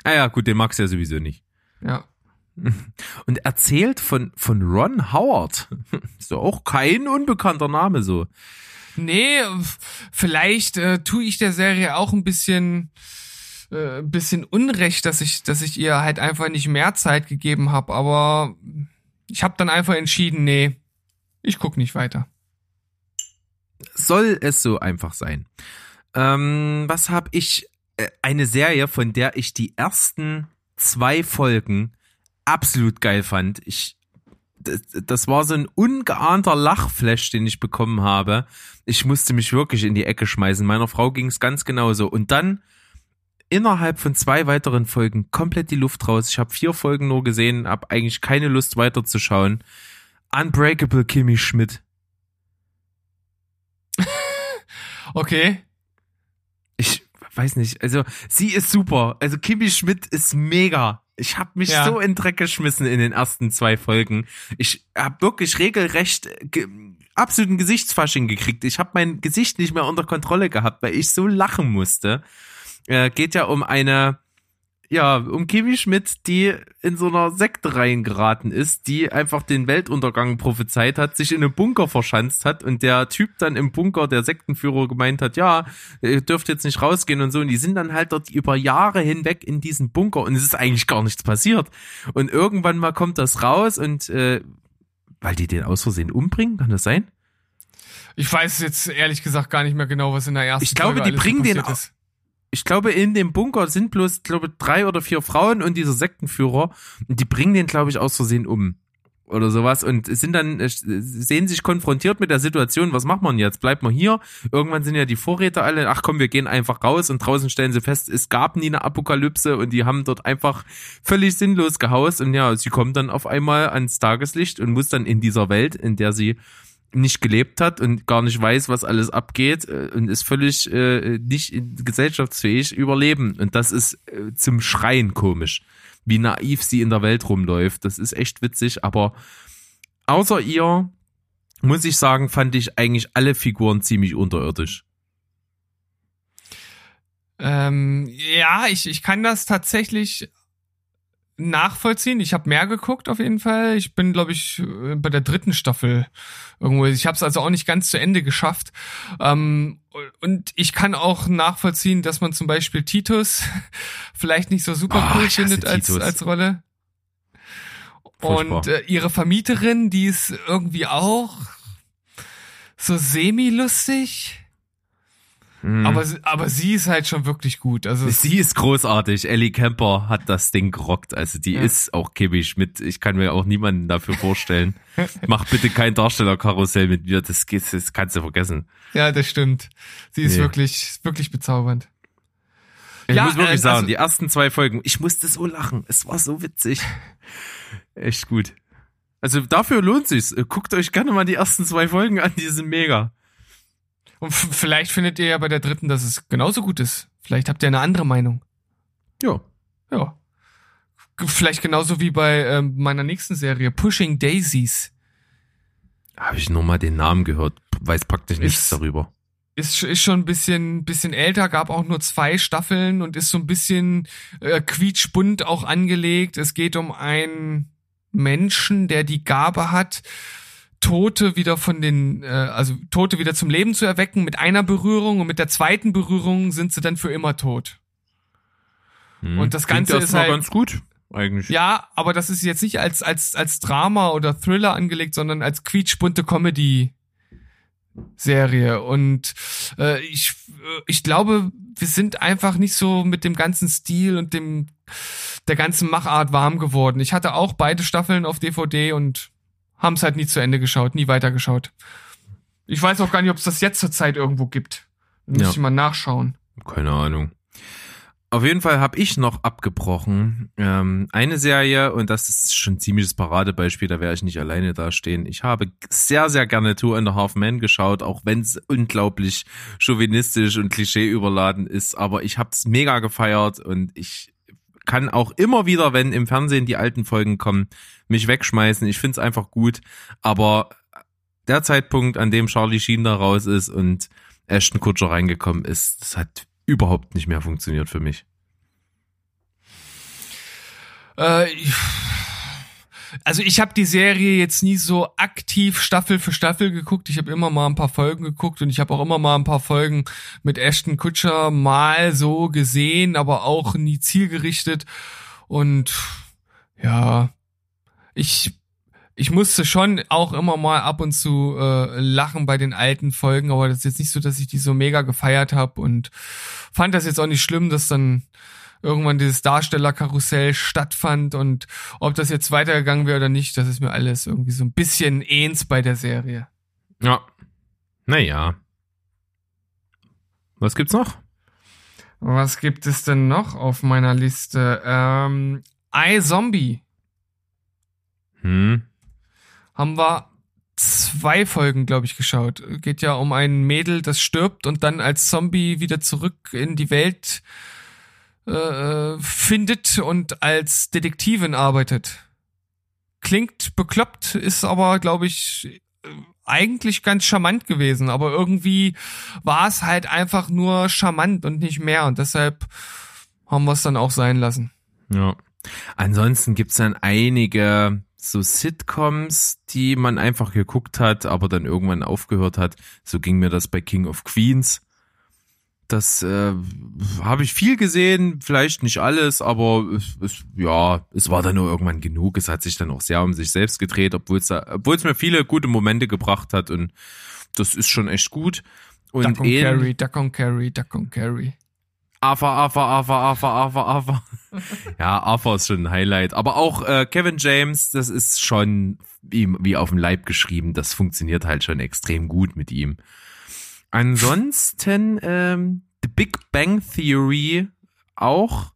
Ah ja, gut, den magst du ja sowieso nicht. Ja. [LAUGHS] Und erzählt von, von Ron Howard. [LAUGHS] Ist doch auch kein unbekannter Name so. Nee, vielleicht äh, tue ich der Serie auch ein bisschen äh, ein bisschen Unrecht, dass ich dass ich ihr halt einfach nicht mehr Zeit gegeben habe, aber ich habe dann einfach entschieden, nee, ich guck nicht weiter. Soll es so einfach sein. Ähm, was habe ich? Äh, eine Serie, von der ich die ersten zwei Folgen absolut geil fand. Ich das, war so ein ungeahnter Lachflash, den ich bekommen habe. Ich musste mich wirklich in die Ecke schmeißen. Meiner Frau ging es ganz genauso. Und dann innerhalb von zwei weiteren Folgen komplett die Luft raus. Ich habe vier Folgen nur gesehen, habe eigentlich keine Lust weiterzuschauen. Unbreakable Kimmy Schmidt. Okay. Ich weiß nicht, also sie ist super. Also Kimmy Schmidt ist mega. Ich habe mich Ja. so in Dreck geschmissen in den ersten zwei Folgen. Ich habe wirklich regelrecht ge absoluten Gesichtsfasching gekriegt. Ich habe mein Gesicht nicht mehr unter Kontrolle gehabt, weil ich so lachen musste. Äh, geht ja um eine, ja, um Kimi Schmidt, die in so einer Sekte reingeraten ist, die einfach den Weltuntergang prophezeit hat, sich in einem Bunker verschanzt hat und der Typ dann im Bunker, der Sektenführer, gemeint hat, ja, ihr dürft jetzt nicht rausgehen und so. Und die sind dann halt dort über Jahre hinweg in diesem Bunker und es ist eigentlich gar nichts passiert. Und irgendwann mal kommt das raus und äh, weil die den aus Versehen umbringen, kann das sein? Ich weiß jetzt ehrlich gesagt gar nicht mehr genau, was in der ersten Ich glaube, Folge die bringen den ist. Ich glaube, in dem Bunker sind bloß, glaube drei oder vier Frauen und dieser Sektenführer. Und die bringen den, glaube ich, aus Versehen um. Oder sowas und sind dann, äh, sehen sich konfrontiert mit der Situation, was macht man jetzt? Bleibt man hier? Irgendwann sind ja die Vorräte alle, ach komm, wir gehen einfach raus und draußen stellen sie fest, es gab nie eine Apokalypse und die haben dort einfach völlig sinnlos gehaust und ja, sie kommt dann auf einmal ans Tageslicht und muss dann in dieser Welt, in der sie nicht gelebt hat und gar nicht weiß, was alles abgeht äh, und ist völlig äh, nicht gesellschaftsfähig überleben. Und das ist äh, zum Schreien komisch, wie naiv sie in der Welt rumläuft. Das ist echt witzig, aber außer ihr, muss ich sagen, fand ich eigentlich alle Figuren ziemlich unterirdisch. Ähm, ja, ich, ich kann das tatsächlich nachvollziehen. Ich habe mehr geguckt auf jeden Fall. Ich bin, glaube ich, äh, bei der dritten Staffel irgendwo. Ich habe es also auch nicht ganz zu Ende geschafft. Ähm, und ich kann auch nachvollziehen, dass man zum Beispiel Titus [LAUGHS] vielleicht nicht so super Oh, cool findet als, Titus. als Rolle. Furchtbar. Und äh, ihre Vermieterin, die ist irgendwie auch so semi-lustig. Mhm. Aber, sie- aber sie ist halt schon wirklich gut. Also Sie ist großartig. Ellie Kemper hat das Ding gerockt. Also die Ja. ist auch Kimi Schmidt. Ich kann mir auch niemanden dafür vorstellen. [LAUGHS] Mach bitte kein Darstellerkarussell mit mir. Das, geht- das kannst du vergessen. Ja, das stimmt. Sie ist Nee. wirklich, wirklich bezaubernd. Ich Ja, muss wirklich äh, sagen, also- die ersten zwei Folgen, ich musste so lachen. Es war so witzig. [LAUGHS] Echt gut. Also dafür lohnt sich's. Guckt euch gerne mal die ersten zwei Folgen an, die sind mega. Und vielleicht findet ihr ja bei der dritten, dass es genauso gut ist. Vielleicht habt ihr eine andere Meinung. Ja. Ja. Vielleicht genauso wie bei ähm, meiner nächsten Serie, Pushing Daisies. Habe ich nur mal den Namen gehört. Weiß praktisch nichts Ist- darüber. Ist, ist schon ein bisschen, bisschen älter, gab auch nur zwei Staffeln und ist so ein bisschen äh, quietschbunt auch angelegt. Es geht um einen Menschen, der die Gabe hat, Tote wieder von den, äh, also Tote wieder zum Leben zu erwecken mit einer Berührung und mit der zweiten Berührung sind sie dann für immer tot. Hm. Und das Ganze ist halt- ganz gut, eigentlich. Ja, aber das ist jetzt nicht als, als, als Drama oder Thriller angelegt, sondern als quietschbunte Comedy. Serie und äh, ich äh, ich glaube wir sind einfach nicht so mit dem ganzen Stil und dem der ganzen Machart warm geworden. Ich hatte auch beide Staffeln auf DVD und haben es halt nie zu Ende geschaut, nie weitergeschaut. Ich weiß auch gar nicht, ob es das jetzt zur Zeit irgendwo gibt. Muss Ja. ich mal nachschauen. Keine Ahnung. Auf jeden Fall habe ich noch abgebrochen. Ähm, eine Serie, und das ist schon ein ziemliches Paradebeispiel, da werde ich nicht alleine dastehen. Ich habe sehr, sehr gerne Two and a Half Men geschaut, auch wenn es unglaublich chauvinistisch und klischee überladen ist. Aber ich habe es mega gefeiert und ich kann auch immer wieder, wenn im Fernsehen die alten Folgen kommen, mich wegschmeißen. Ich finde es einfach gut. Aber der Zeitpunkt, an dem Charlie Sheen da raus ist und Ashton Kutscher reingekommen ist, das hat überhaupt nicht mehr funktioniert für mich. Äh, also ich habe die Serie jetzt nie so aktiv Staffel für Staffel geguckt. Ich habe immer mal ein paar Folgen geguckt und ich habe auch immer mal ein paar Folgen mit Ashton Kutscher mal so gesehen, aber auch nie zielgerichtet. Und ja, ich ich musste schon auch immer mal ab und zu äh, lachen bei den alten Folgen, aber das ist jetzt nicht so, dass ich die so mega gefeiert habe und fand das jetzt auch nicht schlimm, dass dann irgendwann dieses Darstellerkarussell stattfand und ob das jetzt weitergegangen wäre oder nicht, das ist mir alles irgendwie so ein bisschen ähns bei der Serie. Ja. Naja. Was gibt's noch? Was gibt es denn noch auf meiner Liste? Ähm, iZombie Hm. haben wir zwei Folgen, glaube ich, geschaut. Geht ja um ein Mädel, das stirbt und dann als Zombie wieder zurück in die Welt äh, findet und als Detektivin arbeitet. Klingt bekloppt, ist aber, glaube ich, äh, eigentlich ganz charmant gewesen. Aber irgendwie war es halt einfach nur charmant und nicht mehr. Und deshalb haben wir es dann auch sein lassen. Ja. Ansonsten gibt's dann einige so Sitcoms, die man einfach geguckt hat, aber dann irgendwann aufgehört hat. So ging mir das bei King of Queens. Das äh, habe ich viel gesehen, vielleicht nicht alles, aber es, es, ja, es war dann nur irgendwann genug. Es hat sich dann auch sehr um sich selbst gedreht, obwohl es da, obwohl es mir viele gute Momente gebracht hat und das ist schon echt gut. Und Duck und ähn- Carry, Duck und Carry, Duck und Carry. Afa, Afa, Afa, Afa, Afa, Afa. [LAUGHS] ja, Afa ist schon ein Highlight. Aber auch äh, Kevin James, das ist schon wie, wie auf dem Leib geschrieben. Das funktioniert halt schon extrem gut mit ihm. Ansonsten ähm, The Big Bang Theory auch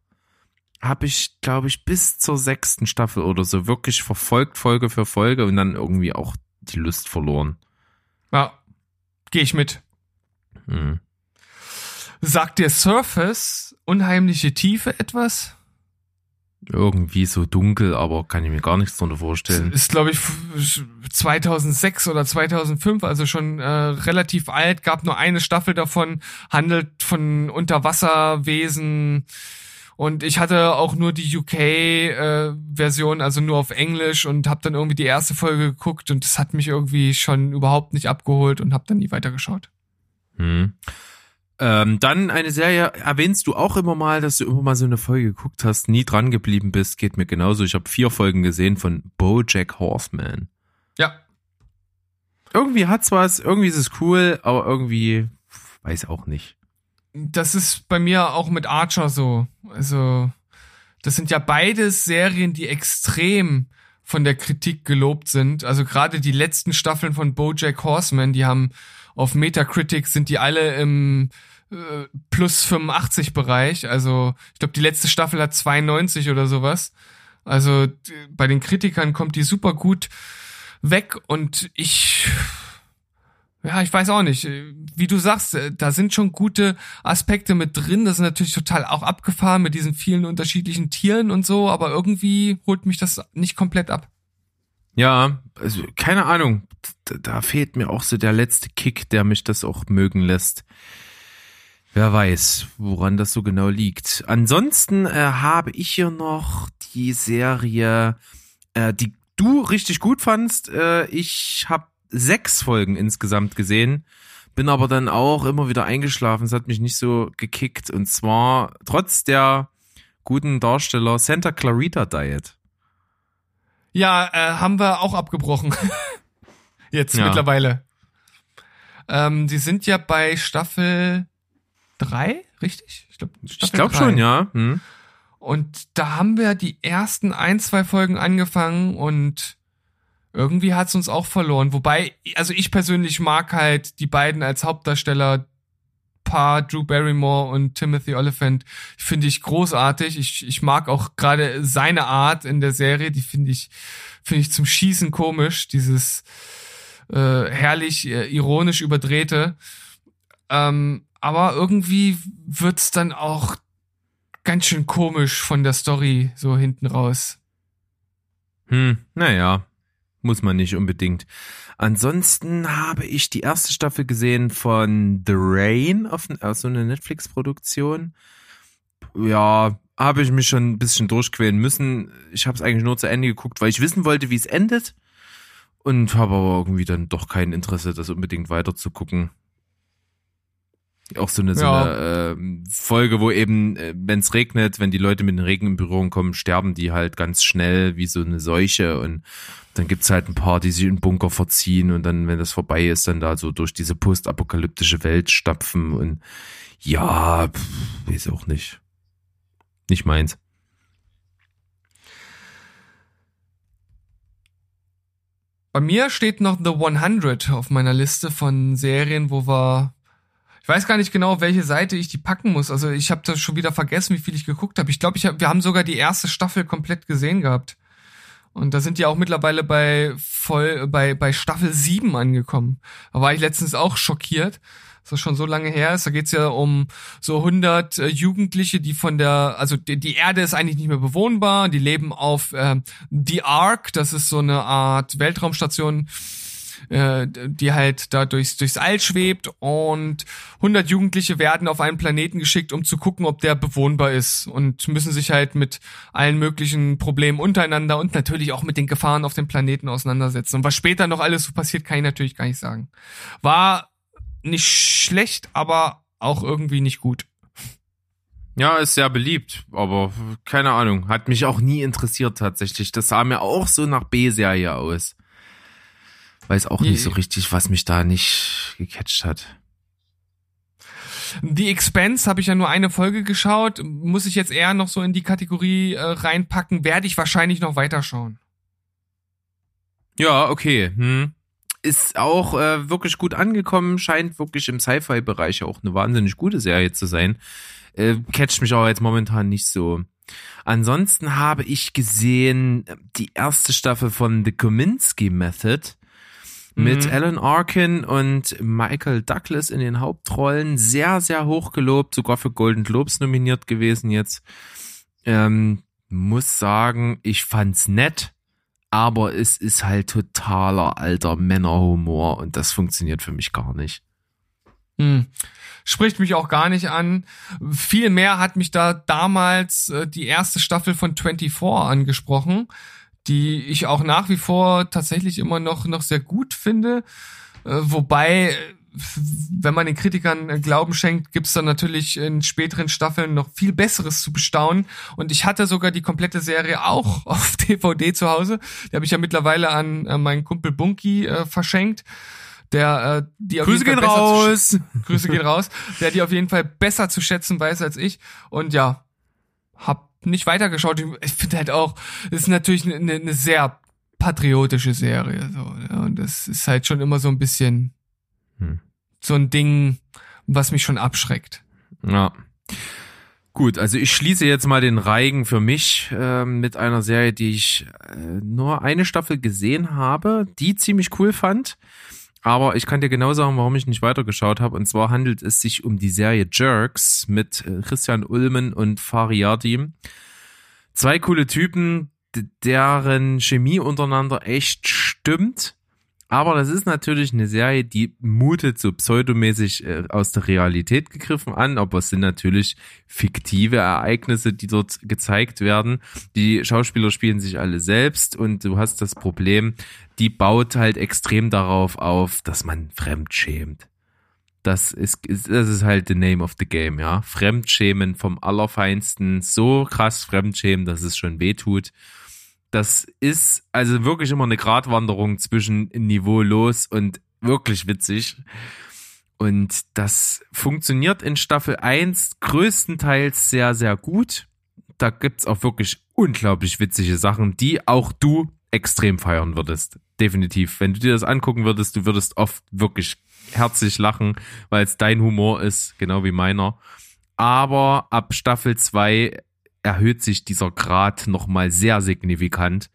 habe ich, glaube ich, bis zur sechsten Staffel oder so wirklich verfolgt, Folge für Folge und dann irgendwie auch die Lust verloren. Ja, gehe ich mit. Hm. Sagt dir Surface unheimliche Tiefe etwas? Irgendwie so dunkel, aber kann ich mir gar nichts drunter vorstellen. Ist, glaube ich, f- 2006 oder 2005, also schon äh, relativ alt, gab nur eine Staffel davon, handelt von Unterwasserwesen. Und ich hatte auch nur die UK-Version, also nur auf Englisch und habe dann irgendwie die erste Folge geguckt und das hat mich irgendwie schon überhaupt nicht abgeholt und habe dann nie weitergeschaut. Hm. Ähm, dann eine Serie, erwähnst du auch immer mal, dass du immer mal so eine Folge geguckt hast, nie dran geblieben bist, geht mir genauso. Ich habe vier Folgen gesehen von BoJack Horseman. Ja, Irgendwie hat's was, irgendwie ist es cool, aber irgendwie weiß auch nicht. das ist bei mir auch mit Archer so. Also, das sind ja beides Serien, die extrem von der Kritik gelobt sind. Also gerade die letzten Staffeln von BoJack Horseman, die haben auf Metacritic sind die alle im äh, plus 85 Bereich. Also ich glaube, die letzte Staffel hat 92 oder sowas. Also bei den Kritikern kommt die super gut weg und ich, ja, ich weiß auch nicht. Wie du sagst, äh, da sind schon gute Aspekte mit drin. Das ist natürlich total auch abgefahren mit diesen vielen unterschiedlichen Tieren und so, aber irgendwie holt mich das nicht komplett ab. Ja, also keine Ahnung. Da, da fehlt mir auch so der letzte Kick, der mich das auch mögen lässt. Wer weiß, woran das so genau liegt. Ansonsten äh, habe ich hier noch die Serie, äh, die du richtig gut fandst. Äh, ich habe sechs Folgen insgesamt gesehen, bin aber dann auch immer wieder eingeschlafen. Es hat mich nicht so gekickt. Und zwar trotz der guten Darsteller Santa Clarita Diet. Ja, äh, haben wir auch abgebrochen. [LAUGHS] Jetzt Ja. mittlerweile. Ähm, die sind ja bei Staffel drei, richtig? Ich glaube Ich glaube schon, ja. Hm. Und da haben wir die ersten ein, zwei Folgen angefangen und irgendwie hat's uns auch verloren. Wobei, also ich persönlich mag halt die beiden als Hauptdarsteller Paar Drew Barrymore und Timothy Oliphant finde ich großartig. Ich, ich mag auch gerade seine Art in der Serie, die finde ich finde ich zum Schießen komisch, dieses äh, herrlich äh, ironisch überdrehte. Ähm, aber irgendwie wird's dann auch ganz schön komisch von der Story so hinten raus. Hm, naja, muss man nicht unbedingt. Ansonsten habe ich die erste Staffel gesehen von The Rain, auf, auf so eine Netflix-Produktion. Ja, habe ich mich schon ein bisschen durchquälen müssen. Ich habe es eigentlich nur zu Ende geguckt, weil ich wissen wollte, wie es endet. Und habe aber irgendwie dann doch kein Interesse, das unbedingt weiter zu gucken. Auch so eine, so Ja. eine ähm, Folge, wo eben, äh, wenn es regnet, wenn die Leute mit dem Regen in Berührung kommen, sterben die halt ganz schnell wie so eine Seuche und dann gibt's halt ein paar, die sich in den Bunker verziehen und dann, wenn das vorbei ist, dann da so durch diese postapokalyptische Welt stapfen und ja, pff, weiß auch nicht. Nicht meins. Bei mir steht noch The 100 auf meiner Liste von Serien, wo wir ich weiß gar nicht genau, auf welche Seite ich die packen muss. Also ich habe das schon wieder vergessen, wie viel ich geguckt habe. Ich glaube, ich hab, wir haben sogar die erste Staffel komplett gesehen gehabt. Und da sind die auch mittlerweile bei voll bei bei Staffel 7 angekommen. Da war ich letztens auch schockiert. Das ist schon so lange her ist. Da geht's ja um so 100 äh, Jugendliche, die von der, also die, Erde ist eigentlich nicht mehr bewohnbar. Die leben auf ähm, The Ark. Das ist so eine Art Weltraumstation, äh, die halt da durchs, durchs All schwebt und 100 Jugendliche werden auf einen Planeten geschickt, um zu gucken, ob der bewohnbar ist und müssen sich halt mit allen möglichen Problemen untereinander und natürlich auch mit den Gefahren auf dem Planeten auseinandersetzen. Und was später noch alles so passiert, kann ich natürlich gar nicht sagen. War nicht schlecht, aber auch irgendwie nicht gut. Ja, ist sehr beliebt, aber keine Ahnung, hat mich auch nie interessiert tatsächlich. Das sah mir auch so nach B-Serie aus. Weiß auch nicht so richtig, was mich da nicht gecatcht hat. The Expense habe ich ja nur eine Folge geschaut, muss ich jetzt eher noch so in die Kategorie äh, reinpacken, werde ich wahrscheinlich noch weiterschauen. Ja, okay. Hm. Ist auch äh, wirklich gut angekommen, scheint wirklich im Sci-Fi-Bereich auch eine wahnsinnig gute Serie zu sein. Äh, catcht mich aber jetzt momentan nicht so. Ansonsten habe ich gesehen äh, die erste Staffel von The Kominsky Method mit Mhm. Alan Arkin und Michael Douglas in den Hauptrollen. Sehr, sehr hoch gelobt, sogar für Golden Globes nominiert gewesen jetzt. Ähm, muss sagen, ich fand's nett, aber es ist halt totaler alter Männerhumor und das funktioniert für mich gar nicht. Hm. Spricht mich auch gar nicht an. Viel mehr hat mich da damals äh, die erste Staffel von 24 angesprochen, die ich auch nach wie vor tatsächlich immer noch, noch sehr gut finde. Äh, wobei, wenn man den Kritikern äh, Glauben schenkt, gibt's dann natürlich in späteren Staffeln noch viel Besseres zu bestaunen. Und ich hatte sogar die komplette Serie auch [LAUGHS] auf DVD zu Hause. Die habe ich ja mittlerweile an äh, meinen Kumpel Bunky äh, verschenkt. Der, äh, die Grüße gehen raus! Grüße gehen raus, der die auf jeden Fall besser zu schätzen weiß als ich. Und ja, hab nicht weitergeschaut. Ich finde halt auch, es ist natürlich eine, eine sehr patriotische Serie. So, ja, und das ist halt schon immer so ein bisschen Hm. so ein Ding, was mich schon abschreckt. Ja. Gut, also ich schließe jetzt mal den Reigen für mich äh, mit einer Serie, die ich äh, nur eine Staffel gesehen habe, die ziemlich cool fand. Aber ich kann dir genau sagen, warum ich nicht weitergeschaut habe. Und zwar handelt es sich um die Serie Jerks mit äh, Christian Ulmen und Fariadim. Zwei coole Typen, deren Chemie untereinander echt stimmt. Aber das ist natürlich eine Serie, die mutet so pseudomäßig äh, aus der Realität gegriffen an, aber es sind natürlich fiktive Ereignisse, die dort gezeigt werden. Die Schauspieler spielen sich alle selbst und du hast das Problem, die baut halt extrem darauf auf, dass man fremdschämt. Das ist, das ist halt the name of the game, ja. Fremdschämen vom Allerfeinsten, so krass Fremdschämen, dass es schon weh tut das ist also wirklich immer eine Gratwanderung zwischen niveaulos und wirklich witzig. Und das funktioniert in Staffel 1 größtenteils sehr, sehr gut. Da gibt's auch wirklich unglaublich witzige Sachen, die auch du extrem feiern würdest. Definitiv. Wenn du dir das angucken würdest, du würdest oft wirklich herzlich lachen, weil es dein Humor ist, genau wie meiner. Aber ab Staffel 2 erhöht sich dieser Grad nochmal sehr signifikant.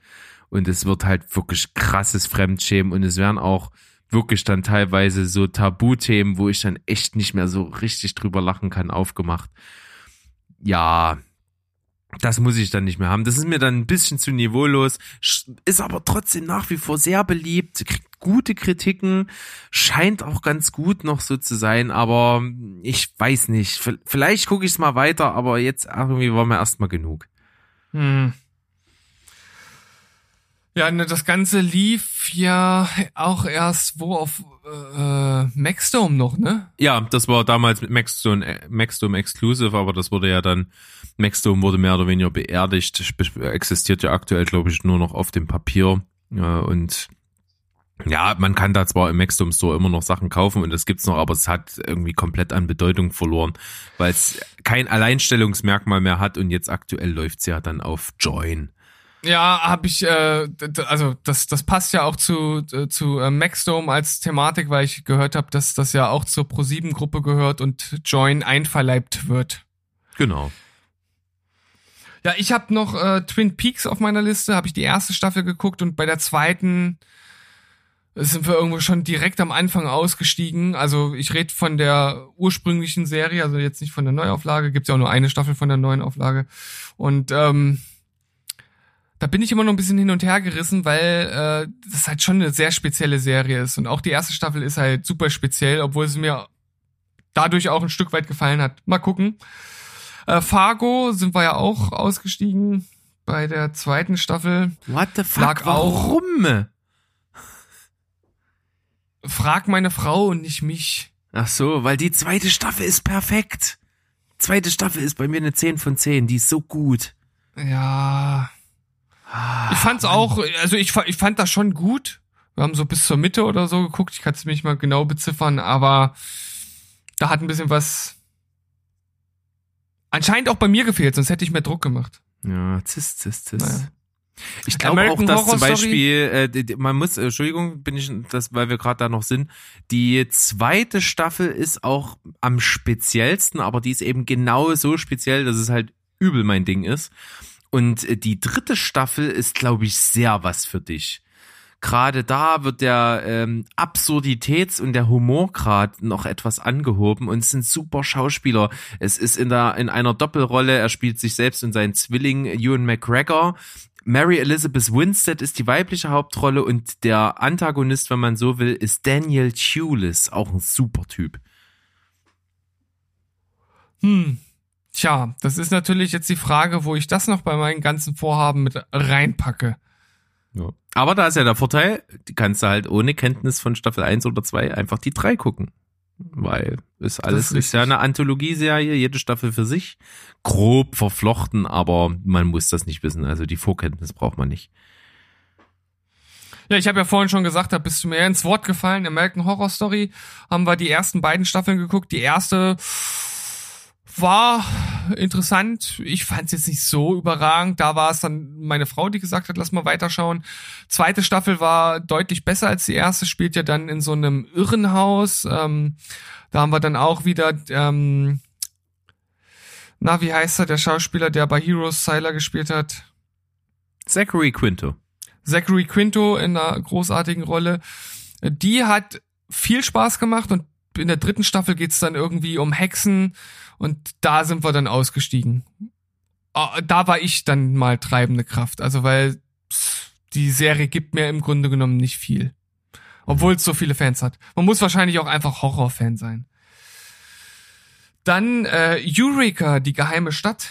Und es wird halt wirklich krasses Fremdschämen und es werden auch wirklich dann teilweise so Tabuthemen, wo ich dann echt nicht mehr so richtig drüber lachen kann, aufgemacht. Ja, das muss ich dann nicht mehr haben. Das ist mir dann ein bisschen zu niveaulos, ist aber trotzdem nach wie vor sehr beliebt, kriegt gute Kritiken, scheint auch ganz gut noch so zu sein, aber ich weiß nicht. Vielleicht gucke ich es mal weiter, aber jetzt irgendwie war mir erstmal genug. Hm. Ja, ne, das Ganze lief ja auch erst wo auf äh, Maxdome noch, ne? Ja, das war damals mit Maxdome, äh, Maxdome Exclusive, aber das wurde ja dann, Maxdome wurde mehr oder weniger beerdigt, existiert ja aktuell, glaube ich, nur noch auf dem Papier. Ja, und ja, man kann da zwar im Maxdome Store immer noch Sachen kaufen und das gibt's noch, aber es hat irgendwie komplett an Bedeutung verloren, weil es kein Alleinstellungsmerkmal mehr hat und jetzt aktuell läuft's ja dann auf Join. Ja, habe ich, äh, also das, das passt ja auch zu, äh, zu äh, Maxdome als Thematik, weil ich gehört habe, dass das ja auch zur Pro7-Gruppe gehört und Join einverleibt wird. Genau. Ja, ich habe noch äh, Twin Peaks auf meiner Liste, habe ich die erste Staffel geguckt und bei der zweiten sind wir irgendwo schon direkt am Anfang ausgestiegen. Also ich rede von der ursprünglichen Serie, also jetzt nicht von der Neuauflage, gibt ja auch nur eine Staffel von der neuen Auflage. Und ähm, da bin ich immer noch ein bisschen hin und her gerissen, weil äh, das halt schon eine sehr spezielle Serie ist. Und auch die erste Staffel ist halt super speziell, obwohl es mir dadurch auch ein Stück weit gefallen hat. Mal gucken. Äh, Fargo sind wir ja auch ausgestiegen bei der zweiten Staffel. What the fuck? Lag Warum? Auch, frag meine Frau und nicht mich. Ach so, weil die zweite Staffel ist perfekt. Zweite Staffel ist bei mir eine 10 von 10, die ist so gut. Ja, ich fand's auch, also ich, ich fand das schon gut. Wir haben so bis zur Mitte oder so geguckt. Ich kann es nicht mal genau beziffern, aber da hat ein bisschen was anscheinend auch bei mir gefehlt, sonst hätte ich mehr Druck gemacht. Ja, zis, zis, zis. Naja. Ich glaube auch, dass zum Beispiel, äh, man muss, Entschuldigung, bin ich, das, weil wir gerade da noch sind, die zweite Staffel ist auch am speziellsten, aber die ist eben genau so speziell, dass es halt übel mein Ding ist. Und äh, die dritte Staffel ist, glaube ich, sehr was für dich. Gerade da wird der ähm, Absurditäts- und der Humorgrad noch etwas angehoben und es sind super Schauspieler. Es ist in der in einer Doppelrolle. Er spielt sich selbst und seinen Zwilling Ewan McGregor. Mary Elizabeth Winstead ist die weibliche Hauptrolle und der Antagonist, wenn man so will, ist Daniel Tulis, auch ein super Typ. Hm, Tja, das ist natürlich jetzt die Frage, wo ich das noch bei meinen ganzen Vorhaben mit reinpacke. Ja. Aber da ist ja der Vorteil, die kannst du halt ohne Kenntnis von Staffel 1 oder 2 einfach die 3 gucken. Weil ist alles ist, ist ja eine Anthologieserie, jede Staffel für sich. Grob verflochten, aber man muss das nicht wissen. Also die Vorkenntnis braucht man nicht. Ja, ich habe ja vorhin schon gesagt, da bist du mir ins Wort gefallen. American Horror Story haben wir die ersten beiden Staffeln geguckt. Die erste war interessant. Ich fand es jetzt nicht so überragend. Da war es dann meine Frau, die gesagt hat, lass mal weiterschauen. Zweite Staffel war deutlich besser als die erste, spielt ja dann in so einem Irrenhaus. Ähm, da haben wir dann auch wieder ähm, Na, wie heißt er, der Schauspieler, der bei Heroes Sylar gespielt hat? Zachary Quinto. Zachary Quinto in einer großartigen Rolle. Die hat viel Spaß gemacht und in der dritten Staffel geht's dann irgendwie um Hexen und da sind wir dann ausgestiegen. Ah, Da war ich dann mal treibende Kraft, also weil die Serie gibt mir im Grunde genommen nicht viel. Obwohl es so viele Fans hat. Man muss wahrscheinlich auch einfach Horrorfan sein. Dann äh, Eureka, die geheime Stadt.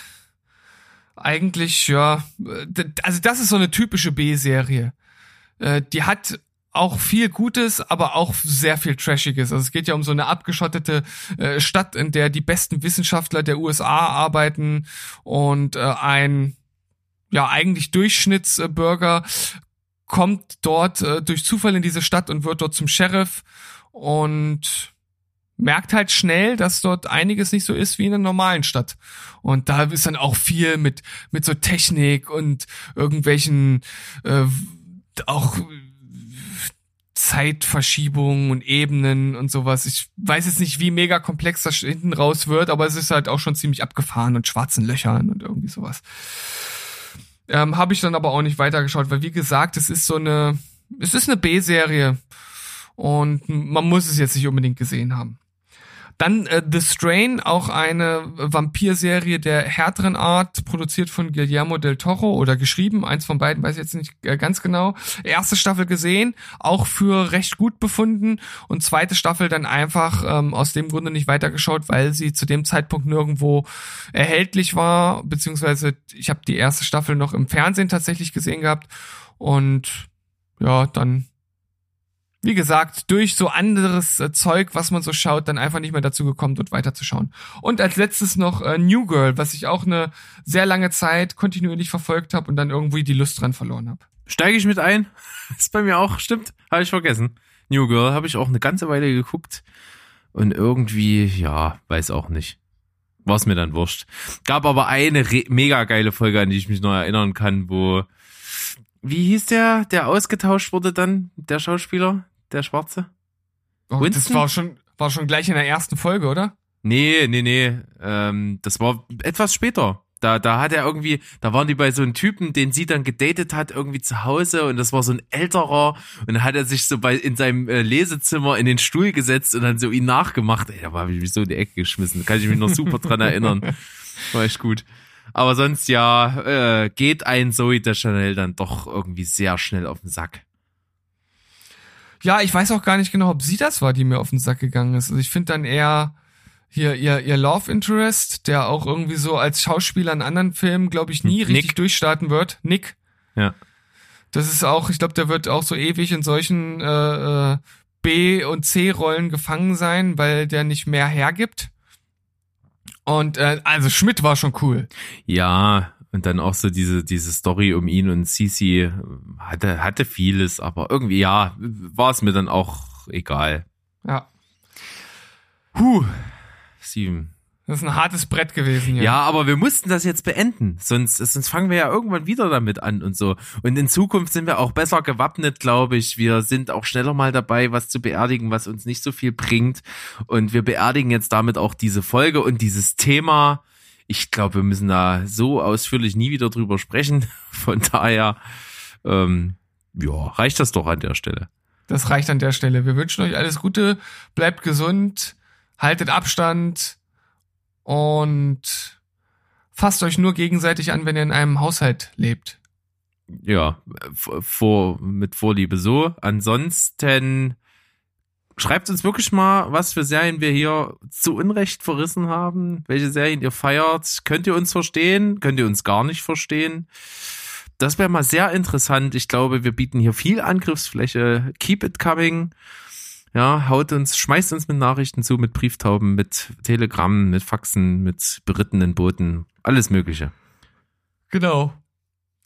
Eigentlich, ja, äh, also das ist so eine typische B-Serie. Äh, die hat auch viel Gutes, aber auch sehr viel Trashiges. Also es geht ja um so eine abgeschottete äh, Stadt, in der die besten Wissenschaftler der USA arbeiten und äh, ein ja eigentlich Durchschnittsbürger kommt dort äh, durch Zufall in diese Stadt und wird dort zum Sheriff und merkt halt schnell, dass dort einiges nicht so ist wie in einer normalen Stadt. Und da ist dann auch viel mit mit so Technik und irgendwelchen äh, auch Zeitverschiebungen und Ebenen und sowas. Ich weiß jetzt nicht, wie mega komplex das hinten raus wird, aber es ist halt auch schon ziemlich abgefahren und schwarzen Löchern und irgendwie sowas. Ähm, Habe ich dann aber auch nicht weitergeschaut, weil wie gesagt, es ist so eine, es ist eine B-Serie und man muss es jetzt nicht unbedingt gesehen haben. Dann äh, The Strain, auch eine Vampir-Serie der härteren Art, produziert von Guillermo del Toro oder geschrieben, eins von beiden, weiß ich jetzt nicht äh, ganz genau. Erste Staffel gesehen, auch für recht gut befunden. Und zweite Staffel dann einfach ähm, aus dem Grunde nicht weitergeschaut, weil sie zu dem Zeitpunkt nirgendwo erhältlich war, beziehungsweise ich habe die erste Staffel noch im Fernsehen tatsächlich gesehen gehabt. Und ja, dann wie gesagt, durch so anderes äh, Zeug, was man so schaut, dann einfach nicht mehr dazu gekommen, dort weiterzuschauen. Und als letztes noch äh, New Girl, was ich auch eine sehr lange Zeit kontinuierlich verfolgt habe und dann irgendwie die Lust dran verloren habe. Steige ich mit ein? [LAUGHS] Ist bei mir auch, stimmt, habe ich vergessen. New Girl habe ich auch eine ganze Weile geguckt und irgendwie, ja, weiß auch nicht. War es mir dann wurscht. Gab aber eine mega geile Folge, an die ich mich noch erinnern kann, wo, wie hieß der, der ausgetauscht wurde dann, der Schauspieler, der Schwarze? Oh, das war schon, war schon gleich in der ersten Folge, oder? Nee, nee, nee. Ähm, das war etwas später. Da, da hat er irgendwie, da waren die bei so einem Typen, den sie dann gedatet hat, irgendwie zu Hause und das war so ein älterer und dann hat er sich so bei in seinem äh, Lesezimmer in den Stuhl gesetzt und dann so ihn nachgemacht. Ey, da war ich mich so in die Ecke geschmissen. Da kann ich mich noch super dran erinnern. [LAUGHS] War echt gut. Aber sonst ja, äh, geht ein Zoe de Chanel dann doch irgendwie sehr schnell auf den Sack. Ja, ich weiß auch gar nicht genau, ob sie das war, die mir auf den Sack gegangen ist. Also ich finde dann eher hier ihr, ihr Love Interest, der auch irgendwie so als Schauspieler in anderen Filmen, glaube ich, nie Nick. richtig durchstarten wird. Nick. Ja. Das ist auch, ich glaube, der wird auch so ewig in solchen äh, äh, B- und C-Rollen gefangen sein, weil der nicht mehr hergibt. Und äh, also Schmidt war schon cool. Ja, und dann auch so diese, diese Story um ihn und Sisi hatte, hatte vieles, aber irgendwie, ja, war es mir dann auch egal. Ja, Huh, Steven. das ist ein hartes Brett gewesen hier. Ja, aber wir mussten das jetzt beenden, sonst, sonst fangen wir ja irgendwann wieder damit an und so. Und in Zukunft sind wir auch besser gewappnet, glaube ich. Wir sind auch schneller mal dabei, was zu beerdigen, was uns nicht so viel bringt. Und wir beerdigen jetzt damit auch diese Folge und dieses Thema. Ich glaube, wir müssen da so ausführlich nie wieder drüber sprechen. [LAUGHS] Von daher, ähm, ja, reicht das doch an der Stelle. Das reicht an der Stelle. Wir wünschen euch alles Gute, bleibt gesund, haltet Abstand und fasst euch nur gegenseitig an, wenn ihr in einem Haushalt lebt. ja, vor, mit Vorliebe so. Ansonsten schreibt uns wirklich mal, was für Serien wir hier zu Unrecht verrissen haben, welche Serien ihr feiert. Könnt ihr uns verstehen? Könnt ihr uns gar nicht verstehen? Das wäre mal sehr interessant. Ich glaube, wir bieten hier viel Angriffsfläche. Keep it coming. Ja, haut uns, schmeißt uns mit Nachrichten zu, mit Brieftauben, mit Telegram, mit Faxen, mit berittenen Booten, alles Mögliche. Genau.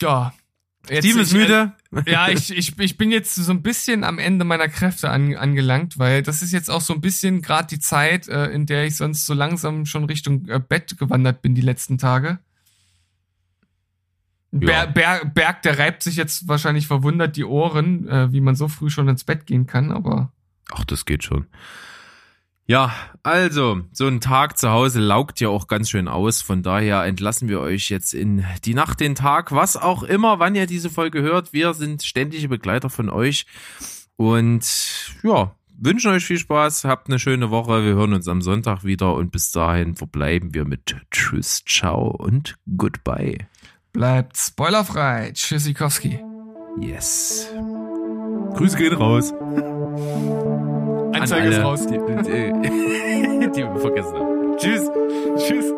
Ja. Jetzt, Steven ist ich- müde. [LAUGHS] Ja, ich, ich, ich bin jetzt so ein bisschen am Ende meiner Kräfte an, angelangt, weil das ist jetzt auch so ein bisschen gerade die Zeit, äh, in der ich sonst so langsam schon Richtung äh, Bett gewandert bin die letzten Tage. Ja. Ber, Ber, Berg, der reibt sich jetzt wahrscheinlich verwundert die Ohren, äh, wie man so früh schon ins Bett gehen kann, aber Ach, das geht schon. Ja, also, so ein Tag zu Hause laugt ja auch ganz schön aus. Von daher entlassen wir euch jetzt in die Nacht, den Tag, was auch immer, wann ihr diese Folge hört. Wir sind ständige Begleiter von euch. Und ja, wünschen euch viel Spaß, habt eine schöne Woche. Wir hören uns am Sonntag wieder und bis dahin verbleiben wir mit Tschüss, Ciao und Goodbye. Bleibt spoilerfrei. Tschüssikowski. Yes. Grüße gehen raus. Anzeige ist alle, raus. Die, die, die [LAUGHS] wir vergessen haben. Tschüss. Tschüss.